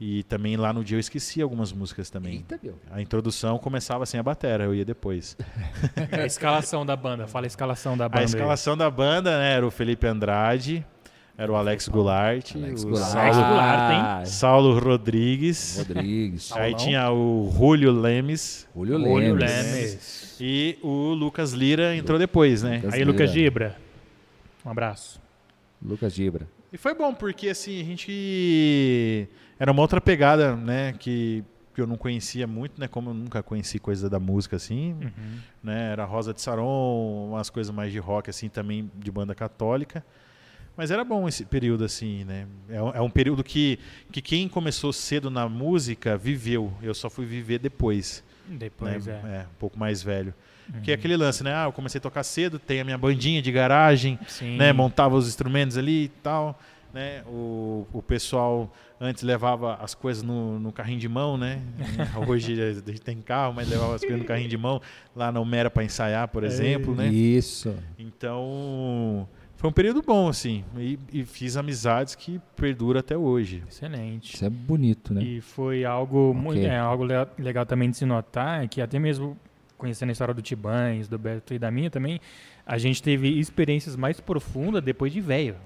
E também lá no dia eu esqueci algumas músicas também. Eita, meu. A introdução começava sem a batera, eu ia depois. <laughs> A escalação da banda. Fala a escalação da banda. A aí. escalação da banda né, era o Felipe Andrade, era o Alex Goulart, Alex o Goulart. Saulo, Goulart, hein? Ah, Saulo Rodrigues. Rodrigues. Saulão. Aí tinha o Julio Lemes Julio Lemes. Lemes. e o Lucas Lira entrou depois, né? Lucas Aí, Lucas Lira. Gibra. Um abraço. Lucas Gibra. E foi bom, porque assim, a gente. Era uma outra pegada, né? Que, que eu não conhecia muito, né? Como eu nunca conheci coisa da música assim. Uhum. Né, era Rosa de Saron, umas coisas mais de rock, assim, também de banda católica. Mas era bom esse período, assim, né? É um, é um período que, que quem começou cedo na música viveu. Eu só fui viver depois. Depois né? é. um pouco mais velho. Uhum. Que é aquele lance, né? Ah, eu comecei a tocar cedo, tem a minha bandinha de garagem, Sim. né? Montava os instrumentos ali e tal, né? O, o pessoal antes levava as coisas no, no carrinho de mão, né? <laughs> Hoje a gente tem carro, mas levava as coisas no carrinho de mão lá na Mera para ensaiar, por exemplo, né? Isso. Então foi um período bom, assim, e, e fiz amizades que perduram até hoje. Excelente. Isso é bonito, né? E foi algo muito, Ok. é, algo le- legal também de se notar, é que até mesmo conhecendo a história do Tibães, do Beto e da minha também, a gente teve experiências mais profundas depois de velho.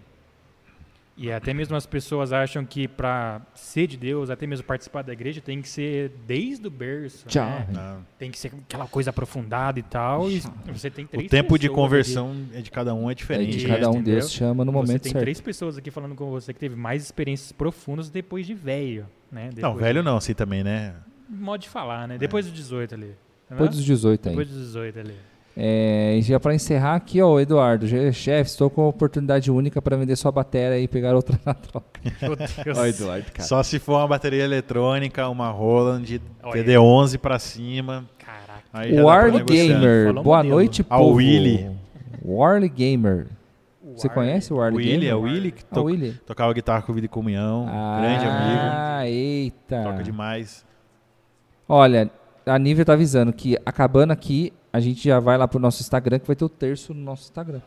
E até mesmo as pessoas acham que para ser de Deus, até mesmo participar da igreja, tem que ser desde o berço. Tchau. né? Tem que ser aquela coisa aprofundada e tal. E você tem O três tempo de conversão é de cada um é É diferente. de Isso, né? cada um entendeu? Deus chama no aqui. Você momento tem certo. três pessoas aqui falando com você que teve mais experiências profundas depois de velho. Né? Não, Depois velho de- não, assim também, né? modo de falar, né? Depois dos 18 ali. Tá Depois dos 18 aí. Depois dos 18 ali. É, e já para encerrar aqui, ó, o Eduardo, chefe, estou com uma oportunidade única para vender sua bateria e pegar outra na troca. <laughs> Meu Deus. Ó, Eduardo, cara. Só se for uma bateria eletrônica, uma Roland Olha. TD11 pra cima. Caraca. Aí Warly negociar. Gamer, Falou boa modelo. noite, Ah, povo. o Willy. Warly Gamer. Você conhece o Warly Willy, Gamer? é o Willy que Ah, o to- Willy. tocava guitarra com o Vida e Comunhão. grande amigo. Ah, eita. Toca demais. Olha, a Nívia tá avisando que acabando aqui, a gente já vai lá pro nosso Instagram, que vai ter o terço no nosso Instagram.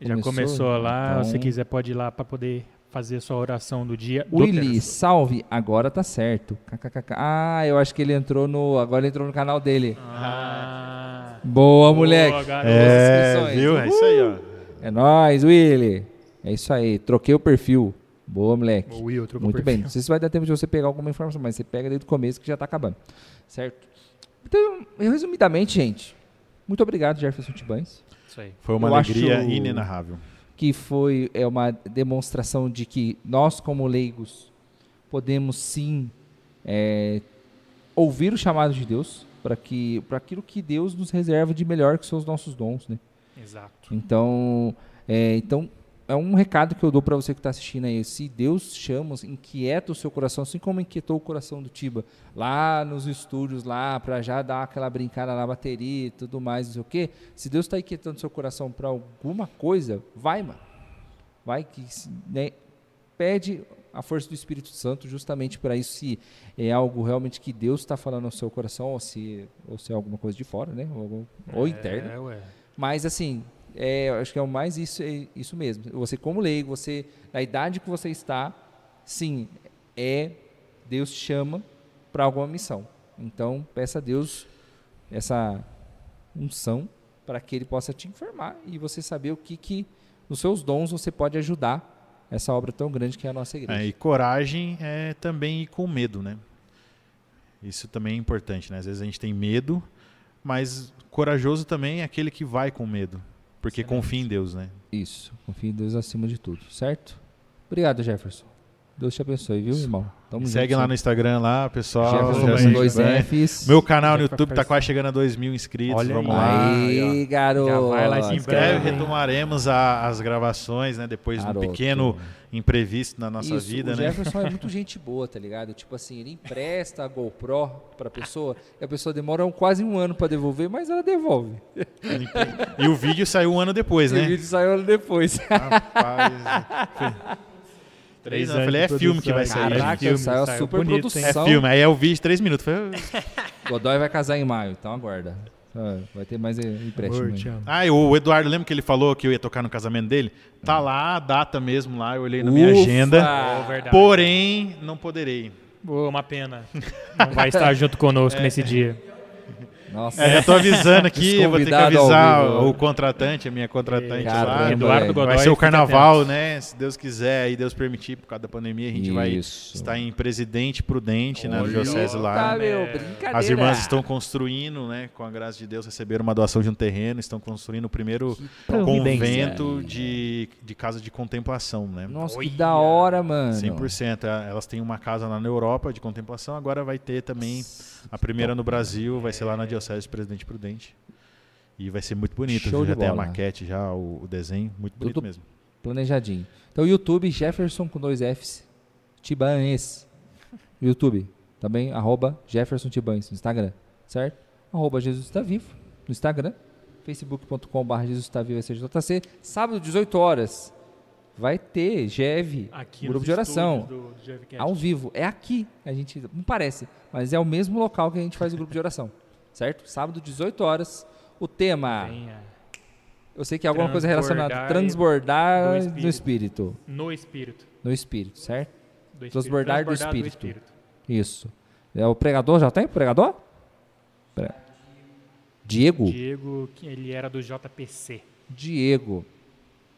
Já começou lá. Então, Se quiser, pode ir lá para poder fazer a sua oração do dia. do Willy, terço. salve, agora tá certo. KKKK. Ah, eu acho que ele entrou no. Agora ele entrou no canal dele. Ah. Boa, moleque. Boa, garoto. É, viu? É isso aí, ó. É nóis, Willy. É isso aí. Troquei o perfil. Boa, moleque. Will Muito bem. Não sei se vai dar tempo de você pegar alguma informação, mas você pega desde o começo que já tá acabando. Certo? Então, resumidamente, gente. Muito obrigado, Jefferson Tibães. Isso aí. Foi uma Eu alegria inenarrável. que foi é uma demonstração de que nós como leigos podemos sim é, ouvir o chamado de Deus para que para aquilo que Deus nos reserva de melhor que são os nossos dons, né? Exato. Então, é, então é um recado que eu dou para você que está assistindo aí. Se Deus chama, inquieta o seu coração, assim como inquietou o coração do Tiba lá nos estúdios lá para já dar aquela brincada na bateria e tudo mais, não sei o quê. Se Deus está inquietando seu coração para alguma coisa, vai, mano. Vai que né, pede a força do Espírito Santo justamente para isso se é algo realmente que Deus está falando ao seu coração ou se ou se é alguma coisa de fora, né? Ou, ou interna. É, ué. Mas assim, é, acho que é o mais isso, é isso mesmo. Você como leigo, você na idade que você está, sim, é Deus te chama para alguma missão. Então peça a Deus essa unção para que Ele possa te informar e você saber o que que nos seus dons você pode ajudar essa obra tão grande que é a nossa igreja. É, e coragem é também ir com medo, né? Isso também é importante, né? Às vezes a gente tem medo, mas corajoso também é aquele que vai com medo, porque confia em Deus, né? Isso, confie em Deus acima de tudo, certo? Obrigado, Jefferson. Deus te abençoe, viu, irmão? Tamo Segue junto lá no Instagram lá, pessoal. Jefferson dois. Fs. Meu canal no YouTube tá quase chegando a 2 mil inscritos. Olha Vamos aí. lá. Aí, garoto. Já vai lá se Em inscreve. breve retomaremos a- as gravações, né? Depois de um Garoto. pequeno imprevisto na nossa Isso, vida, o né? Jefferson é <laughs> muito gente boa, tá ligado? Tipo assim, ele empresta a GoPro pra pessoa e a pessoa demora um- quase um ano pra devolver, mas ela devolve. E o vídeo saiu um ano depois, E o né? vídeo saiu ano depois. Rapaz. Três anos. Eu falei, é de filme que vai produção. sair. Caraca, filme, saiu a saiu super bonito, hein? É produção. filme. Aí é o vídeo, três minutos. Foi... <laughs> Godoy vai casar em maio, então aguarda. Ah, Vai ter mais empréstimo. Ah, o Eduardo, lembra que ele falou que eu ia tocar no casamento dele? Tá lá a data mesmo lá, eu olhei na minha Ufa! agenda. Oh, verdade. Porém, não poderei. Boa, uma pena. <laughs> Não vai estar junto conosco É. nesse dia. Nossa. É, já tô avisando aqui, eu vou ter que avisar o, o contratante, a minha contratante Caramba, lá. Eduardo. Godoy. Vai ser o carnaval, né? Se Deus quiser e Deus permitir, por causa da pandemia, a gente vai Isso. estar em Presidente Prudente na Olha, diocese Tá, lá. meu, É. brincadeira. As irmãs estão construindo, né? Com a graça de Deus, receberam uma doação de um terreno, estão construindo o primeiro convento de, de casa de contemplação, né? Nossa, que Olha. da hora, mano. 100%. É, Elas têm uma casa lá na Europa de contemplação, agora vai ter também a primeira no Brasil, vai ser lá na Diocese de Presidente Prudente. E vai ser muito bonito. Show já de tem a bola. maquete, já o, o desenho, muito bonito Tudo- mesmo. Planejadinho. Então, YouTube, Jefferson com dois Fs, Tibanes. YouTube. Também, arroba Jefferson Tibanes no Instagram. Certo? Arroba Jesus está vivo no Instagram. Facebook.com.br Jesus está vivo SJC. Sábado, 18 horas. Vai ter GEV, Aqui grupo de oração. do- do ao vivo. É aqui. A gente não parece, mas é o mesmo local que a gente faz o grupo de oração. Certo? Sábado, 18 horas. O tema. Venha Eu sei que é alguma coisa relacionada. Transbordar Transbordar do no espírito. no espírito. No espírito, certo? Do espírito. Transbordar do Transbordar espírito. Isso. É o pregador, já tem pregador? Pre- Diego? Diego, ele era do JPC. Diego.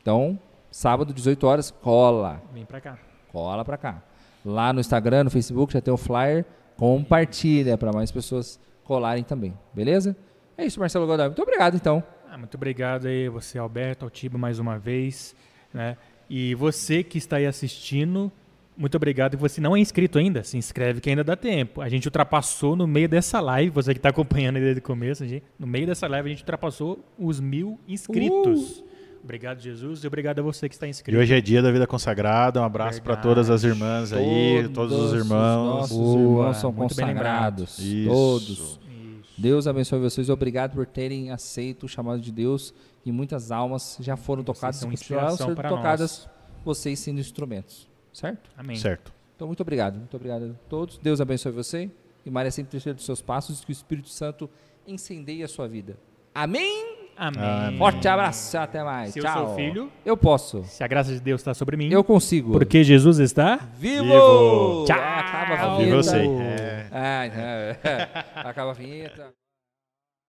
Então, sábado, 18 horas, cola. Vem pra cá. Cola pra cá. Lá no Instagram, no Facebook, já tem o flyer. Compartilha para mais pessoas colarem também. Beleza? É isso, Marcelo Godoy. Muito obrigado, então. Ah, muito obrigado aí, você, Alberto, Altiba, mais uma vez. Né? E você que está aí assistindo, muito obrigado. E você não é inscrito ainda, se inscreve que ainda dá tempo. A gente ultrapassou no meio dessa live, você que está acompanhando aí desde o começo, gente- no meio dessa live a gente ultrapassou os mil inscritos. Obrigado, Jesus, e obrigado a você que está E inscrito. hoje é dia da vida consagrada. Um abraço para todas as irmãs aí, todos os irmãos. Nossos Boa, irmãos são muito bem consagrados. Isso. Todos. Isso. Deus abençoe vocês. Obrigado por terem aceito o chamado de Deus. E muitas almas já foram tocadas são e continuarão inspiração sendo para tocadas, vocês sendo instrumentos. Certo? Amém. Certo. Então, muito obrigado. Muito obrigado a todos. Deus abençoe você. E Maria sempre terceiro dos seus passos. Que o Espírito Santo incendeie a sua vida. Amém? Amém. Amém. Forte abraço. Até mais. Se eu Tchau. sou filho, Eu posso. se a graça de Deus está sobre mim, Eu consigo. porque Jesus está Vivo! Vivo! Tchau. Acaba a Vivo vinheta. você. É. Ah, não. Acaba a vinheta.